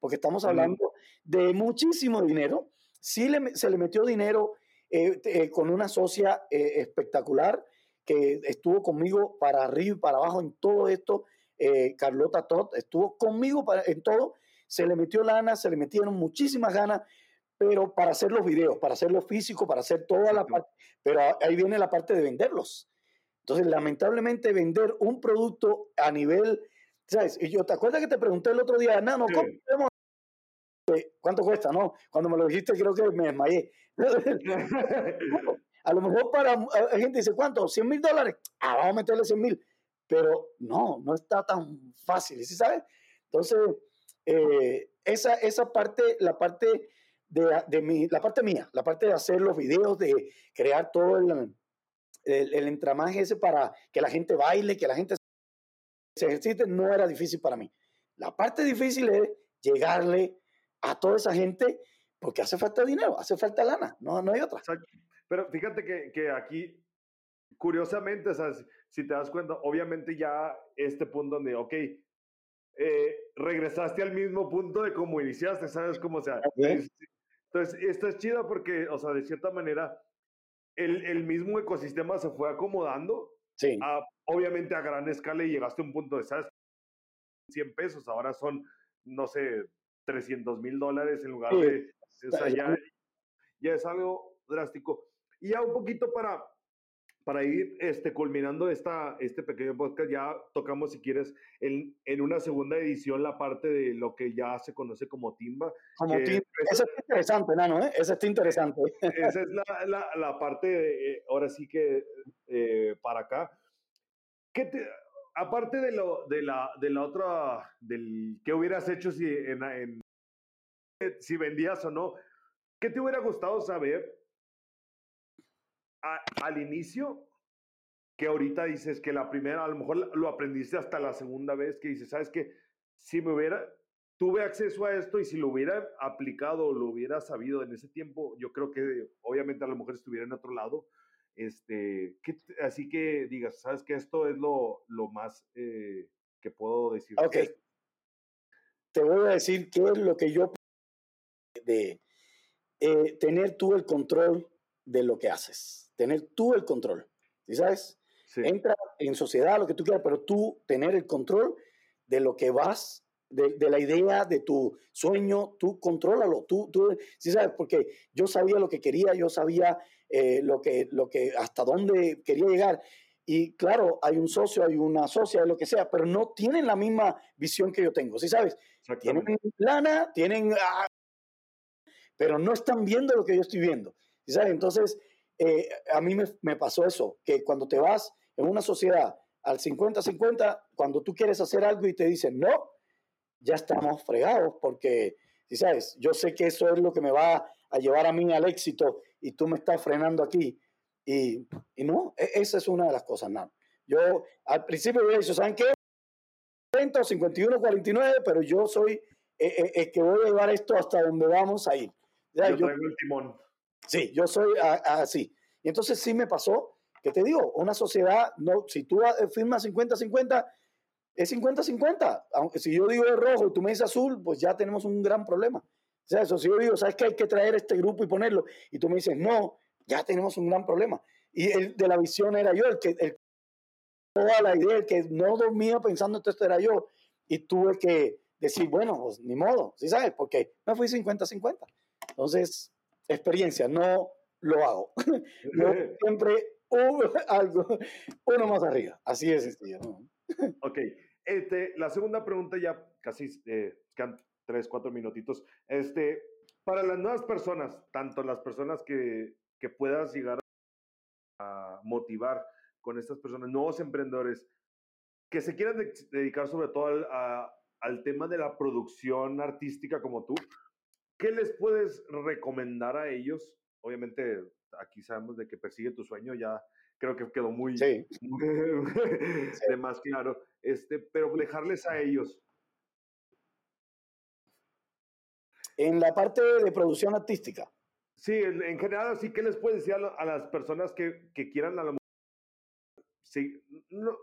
porque estamos hablando de muchísimo dinero. Sí se le metió dinero eh, eh, con una socia espectacular que estuvo conmigo para arriba y para abajo en todo esto. Carlota Todd estuvo conmigo para, en todo. Se le metió lana, se le metieron muchísimas ganas, pero para hacer los videos, para hacer los físicos, para hacer toda la parte. Pero ahí viene la parte de venderlos. Entonces, lamentablemente, vender un producto a nivel, ¿sabes? Y yo, ¿te acuerdas que te pregunté el otro día, Nano, ¿cuánto cuesta? No, cuando me lo dijiste creo que me desmayé. [LAUGHS] a lo mejor para la gente dice, ¿cuánto? ¿100 mil dólares? Ah, vamos a meterle 100 mil. Pero no, no está tan fácil, ¿sí sabes? Entonces, eh, esa, esa parte, la parte de, de mi, la parte mía, la parte de hacer los videos, de crear todo el, el, entramaje ese para que la gente baile, que la gente se ejercite, no era difícil para mí. La parte difícil es llegarle a toda esa gente porque hace falta dinero, hace falta lana, no, no hay otra. Pero fíjate que, que aquí, curiosamente, o sea, si te das cuenta, obviamente ya este punto donde, ok, eh, regresaste al mismo punto de cómo iniciaste, ¿sabes? cómo sea. Entonces, esto es chido porque, o sea, de cierta manera, el, el mismo ecosistema se fue acomodando. Sí. obviamente a gran escala y llegaste a un punto de, ¿sabes? 100 pesos, ahora son, no sé, 300 mil dólares en lugar de... O sea, ya, ya es algo drástico. Y ya un poquito para, para ir este, culminando esta, este pequeño podcast, ya tocamos, si quieres, en, en una segunda edición la parte de lo que ya se conoce como timba. Como timba. Eso está interesante, Nano, ¿eh? Eso está interesante. Esa es la, la, la parte, de, eh, ahora sí que eh, para acá. ¿Qué te, aparte de, lo, de, la, de la otra, del qué hubieras hecho si, en, en, si vendías o no, ¿qué te hubiera gustado saber al inicio que ahorita dices que la primera, a lo mejor lo aprendiste hasta la segunda vez, que dices, ¿sabes qué? Si me hubiera, tuve acceso a esto y si lo hubiera aplicado lo hubiera sabido en ese tiempo, yo creo que obviamente a lo mejor estuviera en otro lado. Este, así que digas, ¿sabes qué? Esto es lo, lo más eh, que puedo decir. Ok. Te voy a decir qué es lo que yo de eh, tener tú el control de lo que haces tener tú el control. ¿Sí sabes? Entra en sociedad, lo que tú quieras, pero tú tener el control de lo que vas, de, la idea, de tu sueño, tú contrólalo, tú, tú, ¿sí sabes? Porque yo sabía lo que quería, yo sabía eh, lo, que, lo que, hasta dónde quería llegar. Y claro, hay un socio, hay una socia, lo que sea, pero no tienen la misma visión que yo tengo, ¿sí sabes? Tienen lana, tienen... Ah, pero no están viendo lo que yo estoy viendo, ¿sí sabes? Entonces, eh, a mí me, pasó eso, que cuando te vas en una sociedad al 50-50, cuando tú quieres hacer algo y te dicen no, ya estamos fregados porque, si sabes, yo sé que eso es lo que me va a llevar a mí al éxito y tú me estás frenando aquí. Y, y no, e, esa es una de las cosas, no. Yo al principio hubiera dicho, ¿saben qué? 51, 49, pero yo soy el, eh, eh, que voy a llevar esto hasta donde vamos a ir. yo, yo traigo el timón. Sí, yo soy así. Y entonces sí me pasó, que te digo, una sociedad, no, si tú firmas 50-50, es 50-50. Aunque si yo digo rojo y tú me dices azul, pues ya tenemos un gran problema. O sea, eso, si yo digo, ¿sabes que hay que traer este grupo y ponerlo? Y tú me dices, no, ya tenemos un gran problema. Y el de la visión era yo, el que el, toda la idea, el que no dormía pensando en esto era yo. Y tuve que decir, bueno, pues ni modo, ¿sí sabes? Porque me fui 50-50. Entonces, experiencia, no lo hago. [LAUGHS] Yo siempre [LAUGHS] algo, uno más arriba, así es sencillo. Ok, este, la segunda pregunta ya casi eh, quedan tres, cuatro minutitos. Este, para las nuevas personas, tanto las personas que, que puedas llegar a motivar con estas personas, nuevos emprendedores, que se quieran dedicar sobre todo al, al tema de la producción artística como tú, ¿Qué les puedes recomendar a ellos? Obviamente, aquí sabemos de que persigue tu sueño, ya creo que quedó muy, sí. [LAUGHS] de más claro, este, pero dejarles a ellos. En la parte de producción artística. Sí, en, general, así que les puedes decir a, las personas que, que, quieran a la Sí,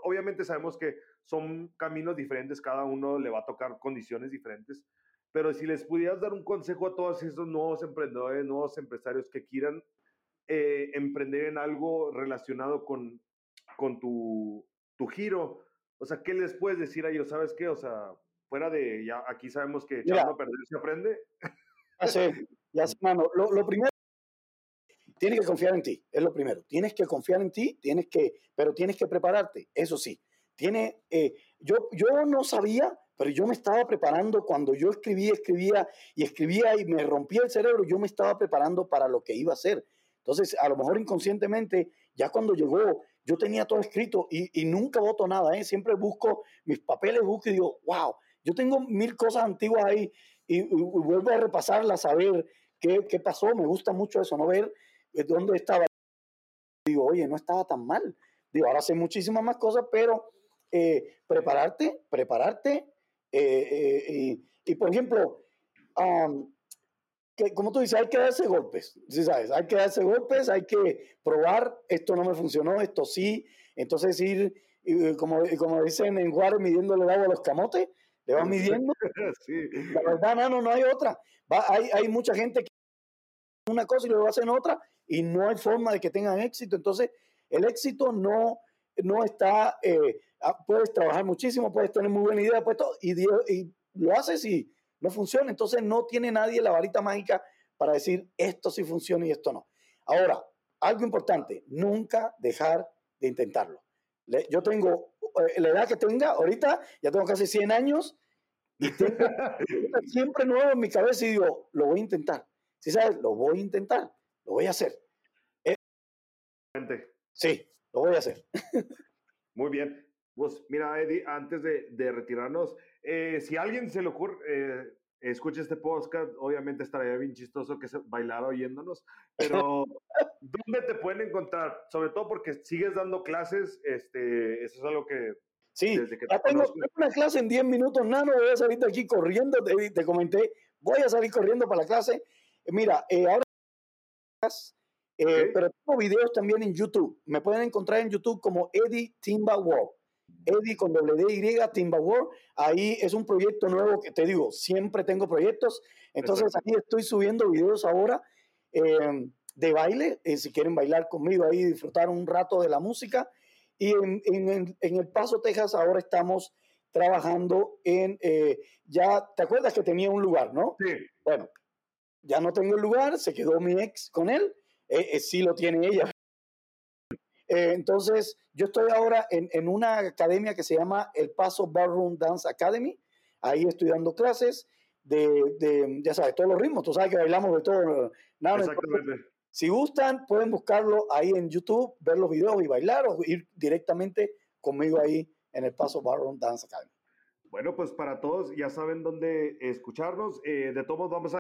obviamente sabemos que son caminos diferentes, cada uno le va a tocar condiciones diferentes, pero si les pudieras dar un consejo a todos esos nuevos emprendedores, nuevos empresarios que quieran eh, emprender en algo relacionado con, con tu, tu giro, o sea, ¿qué les puedes decir a ellos? ¿Sabes qué? O sea, fuera de, ya aquí sabemos que echando a perder se aprende. Ya sé, ya sé, mano. Lo, lo primero, tienes que confiar en ti, es lo primero. Tienes que confiar en ti, tienes que, pero tienes que prepararte, eso sí. Tiene, eh, yo, yo no sabía pero yo me estaba preparando cuando yo escribía, escribía y escribía y me rompía el cerebro, yo me estaba preparando para lo que iba a hacer. Entonces, a lo mejor inconscientemente, ya cuando llegó, yo tenía todo escrito y, nunca voto nada, ¿eh? siempre busco mis papeles, busco y digo, wow, yo tengo mil cosas antiguas ahí y, vuelvo a repasarlas, a ver qué, qué, pasó, me gusta mucho eso, no ver eh, dónde estaba. Digo, oye, no estaba tan mal. Digo, ahora sé muchísimas más cosas, pero eh, prepararte, prepararte eh, eh, y, por ejemplo, que, como tú dices, hay que darse golpes, ¿sí sabes? Hay que darse golpes, hay que probar, esto no me funcionó, esto sí. Entonces ir, como, como dicen en Juárez, midiendo el agua a los camotes, te vas [LAUGHS] midiendo. [LAUGHS] La verdad, Nano, no hay otra. hay, hay mucha gente que una cosa y luego hacen otra y no hay forma de que tengan éxito. Entonces, el éxito no, no está, eh, puedes trabajar muchísimo, puedes tener muy buena idea, pues y, y lo haces y no funciona. Entonces, no tiene nadie la varita mágica para decir esto sí funciona y esto no. Ahora, algo importante, nunca dejar de intentarlo. Yo tengo, eh, la edad que tenga, ahorita ya tengo casi 100 años y tengo [LAUGHS] siempre nuevo en mi cabeza y digo, lo voy a intentar. Si sabes, lo voy a intentar, lo voy a hacer. Sí, lo voy a hacer. Muy bien. Pues mira, Eddie, antes de, retirarnos, eh, si a alguien se le ocurre, eh, escucha este podcast, obviamente estaría bien chistoso que se bailara oyéndonos, pero ¿dónde te pueden encontrar? Sobre todo porque sigues dando clases, este, eso es algo que... Sí, desde que tengo, una clase en 10 minutos, nano, voy a salir de aquí corriendo, te, te comenté, voy a salir corriendo para la clase Mira, eh, ahora, eh, pero tengo videos también en YouTube. Me pueden encontrar en YouTube como Eddie Timba World. Eddie con doble D Y, Timba World. Ahí es un proyecto nuevo que te digo, siempre tengo proyectos. Entonces ahí estoy subiendo videos ahora em, de baile. Eh, si quieren bailar conmigo ahí, disfrutar un rato de la música. Y en, en, en El Paso, Texas, ahora estamos trabajando en, ya, ¿te acuerdas que tenía un lugar, no? Sí. Bueno, ya no tengo el lugar, se quedó mi ex con él, eh, eh, sí lo tiene ella. Eh, entonces, yo estoy ahora en, en, una academia que se llama El Paso Ballroom Dance Academy. Ahí estoy dando clases de, de ya sabes, todos los ritmos. Tú sabes que bailamos de todo. Nada, Exactamente. si gustan, pueden buscarlo ahí en YouTube, ver los videos y bailar o ir directamente conmigo ahí en El Paso Ballroom Dance Academy. Bueno, pues para todos ya saben dónde escucharnos. de todos vamos a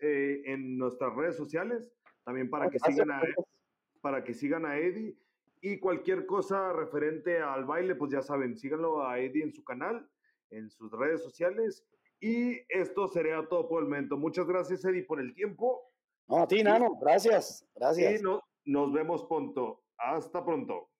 eh, en nuestras redes sociales, también para que, sigan a, para que sigan a Eddie. Y cualquier cosa referente al baile, pues ya saben, síganlo a Eddie en su canal, en sus redes sociales. Y esto sería todo por el momento. Muchas gracias, Eddie, por el tiempo. No, a ti, Nano. Gracias. Gracias. Y nos vemos pronto. Hasta pronto.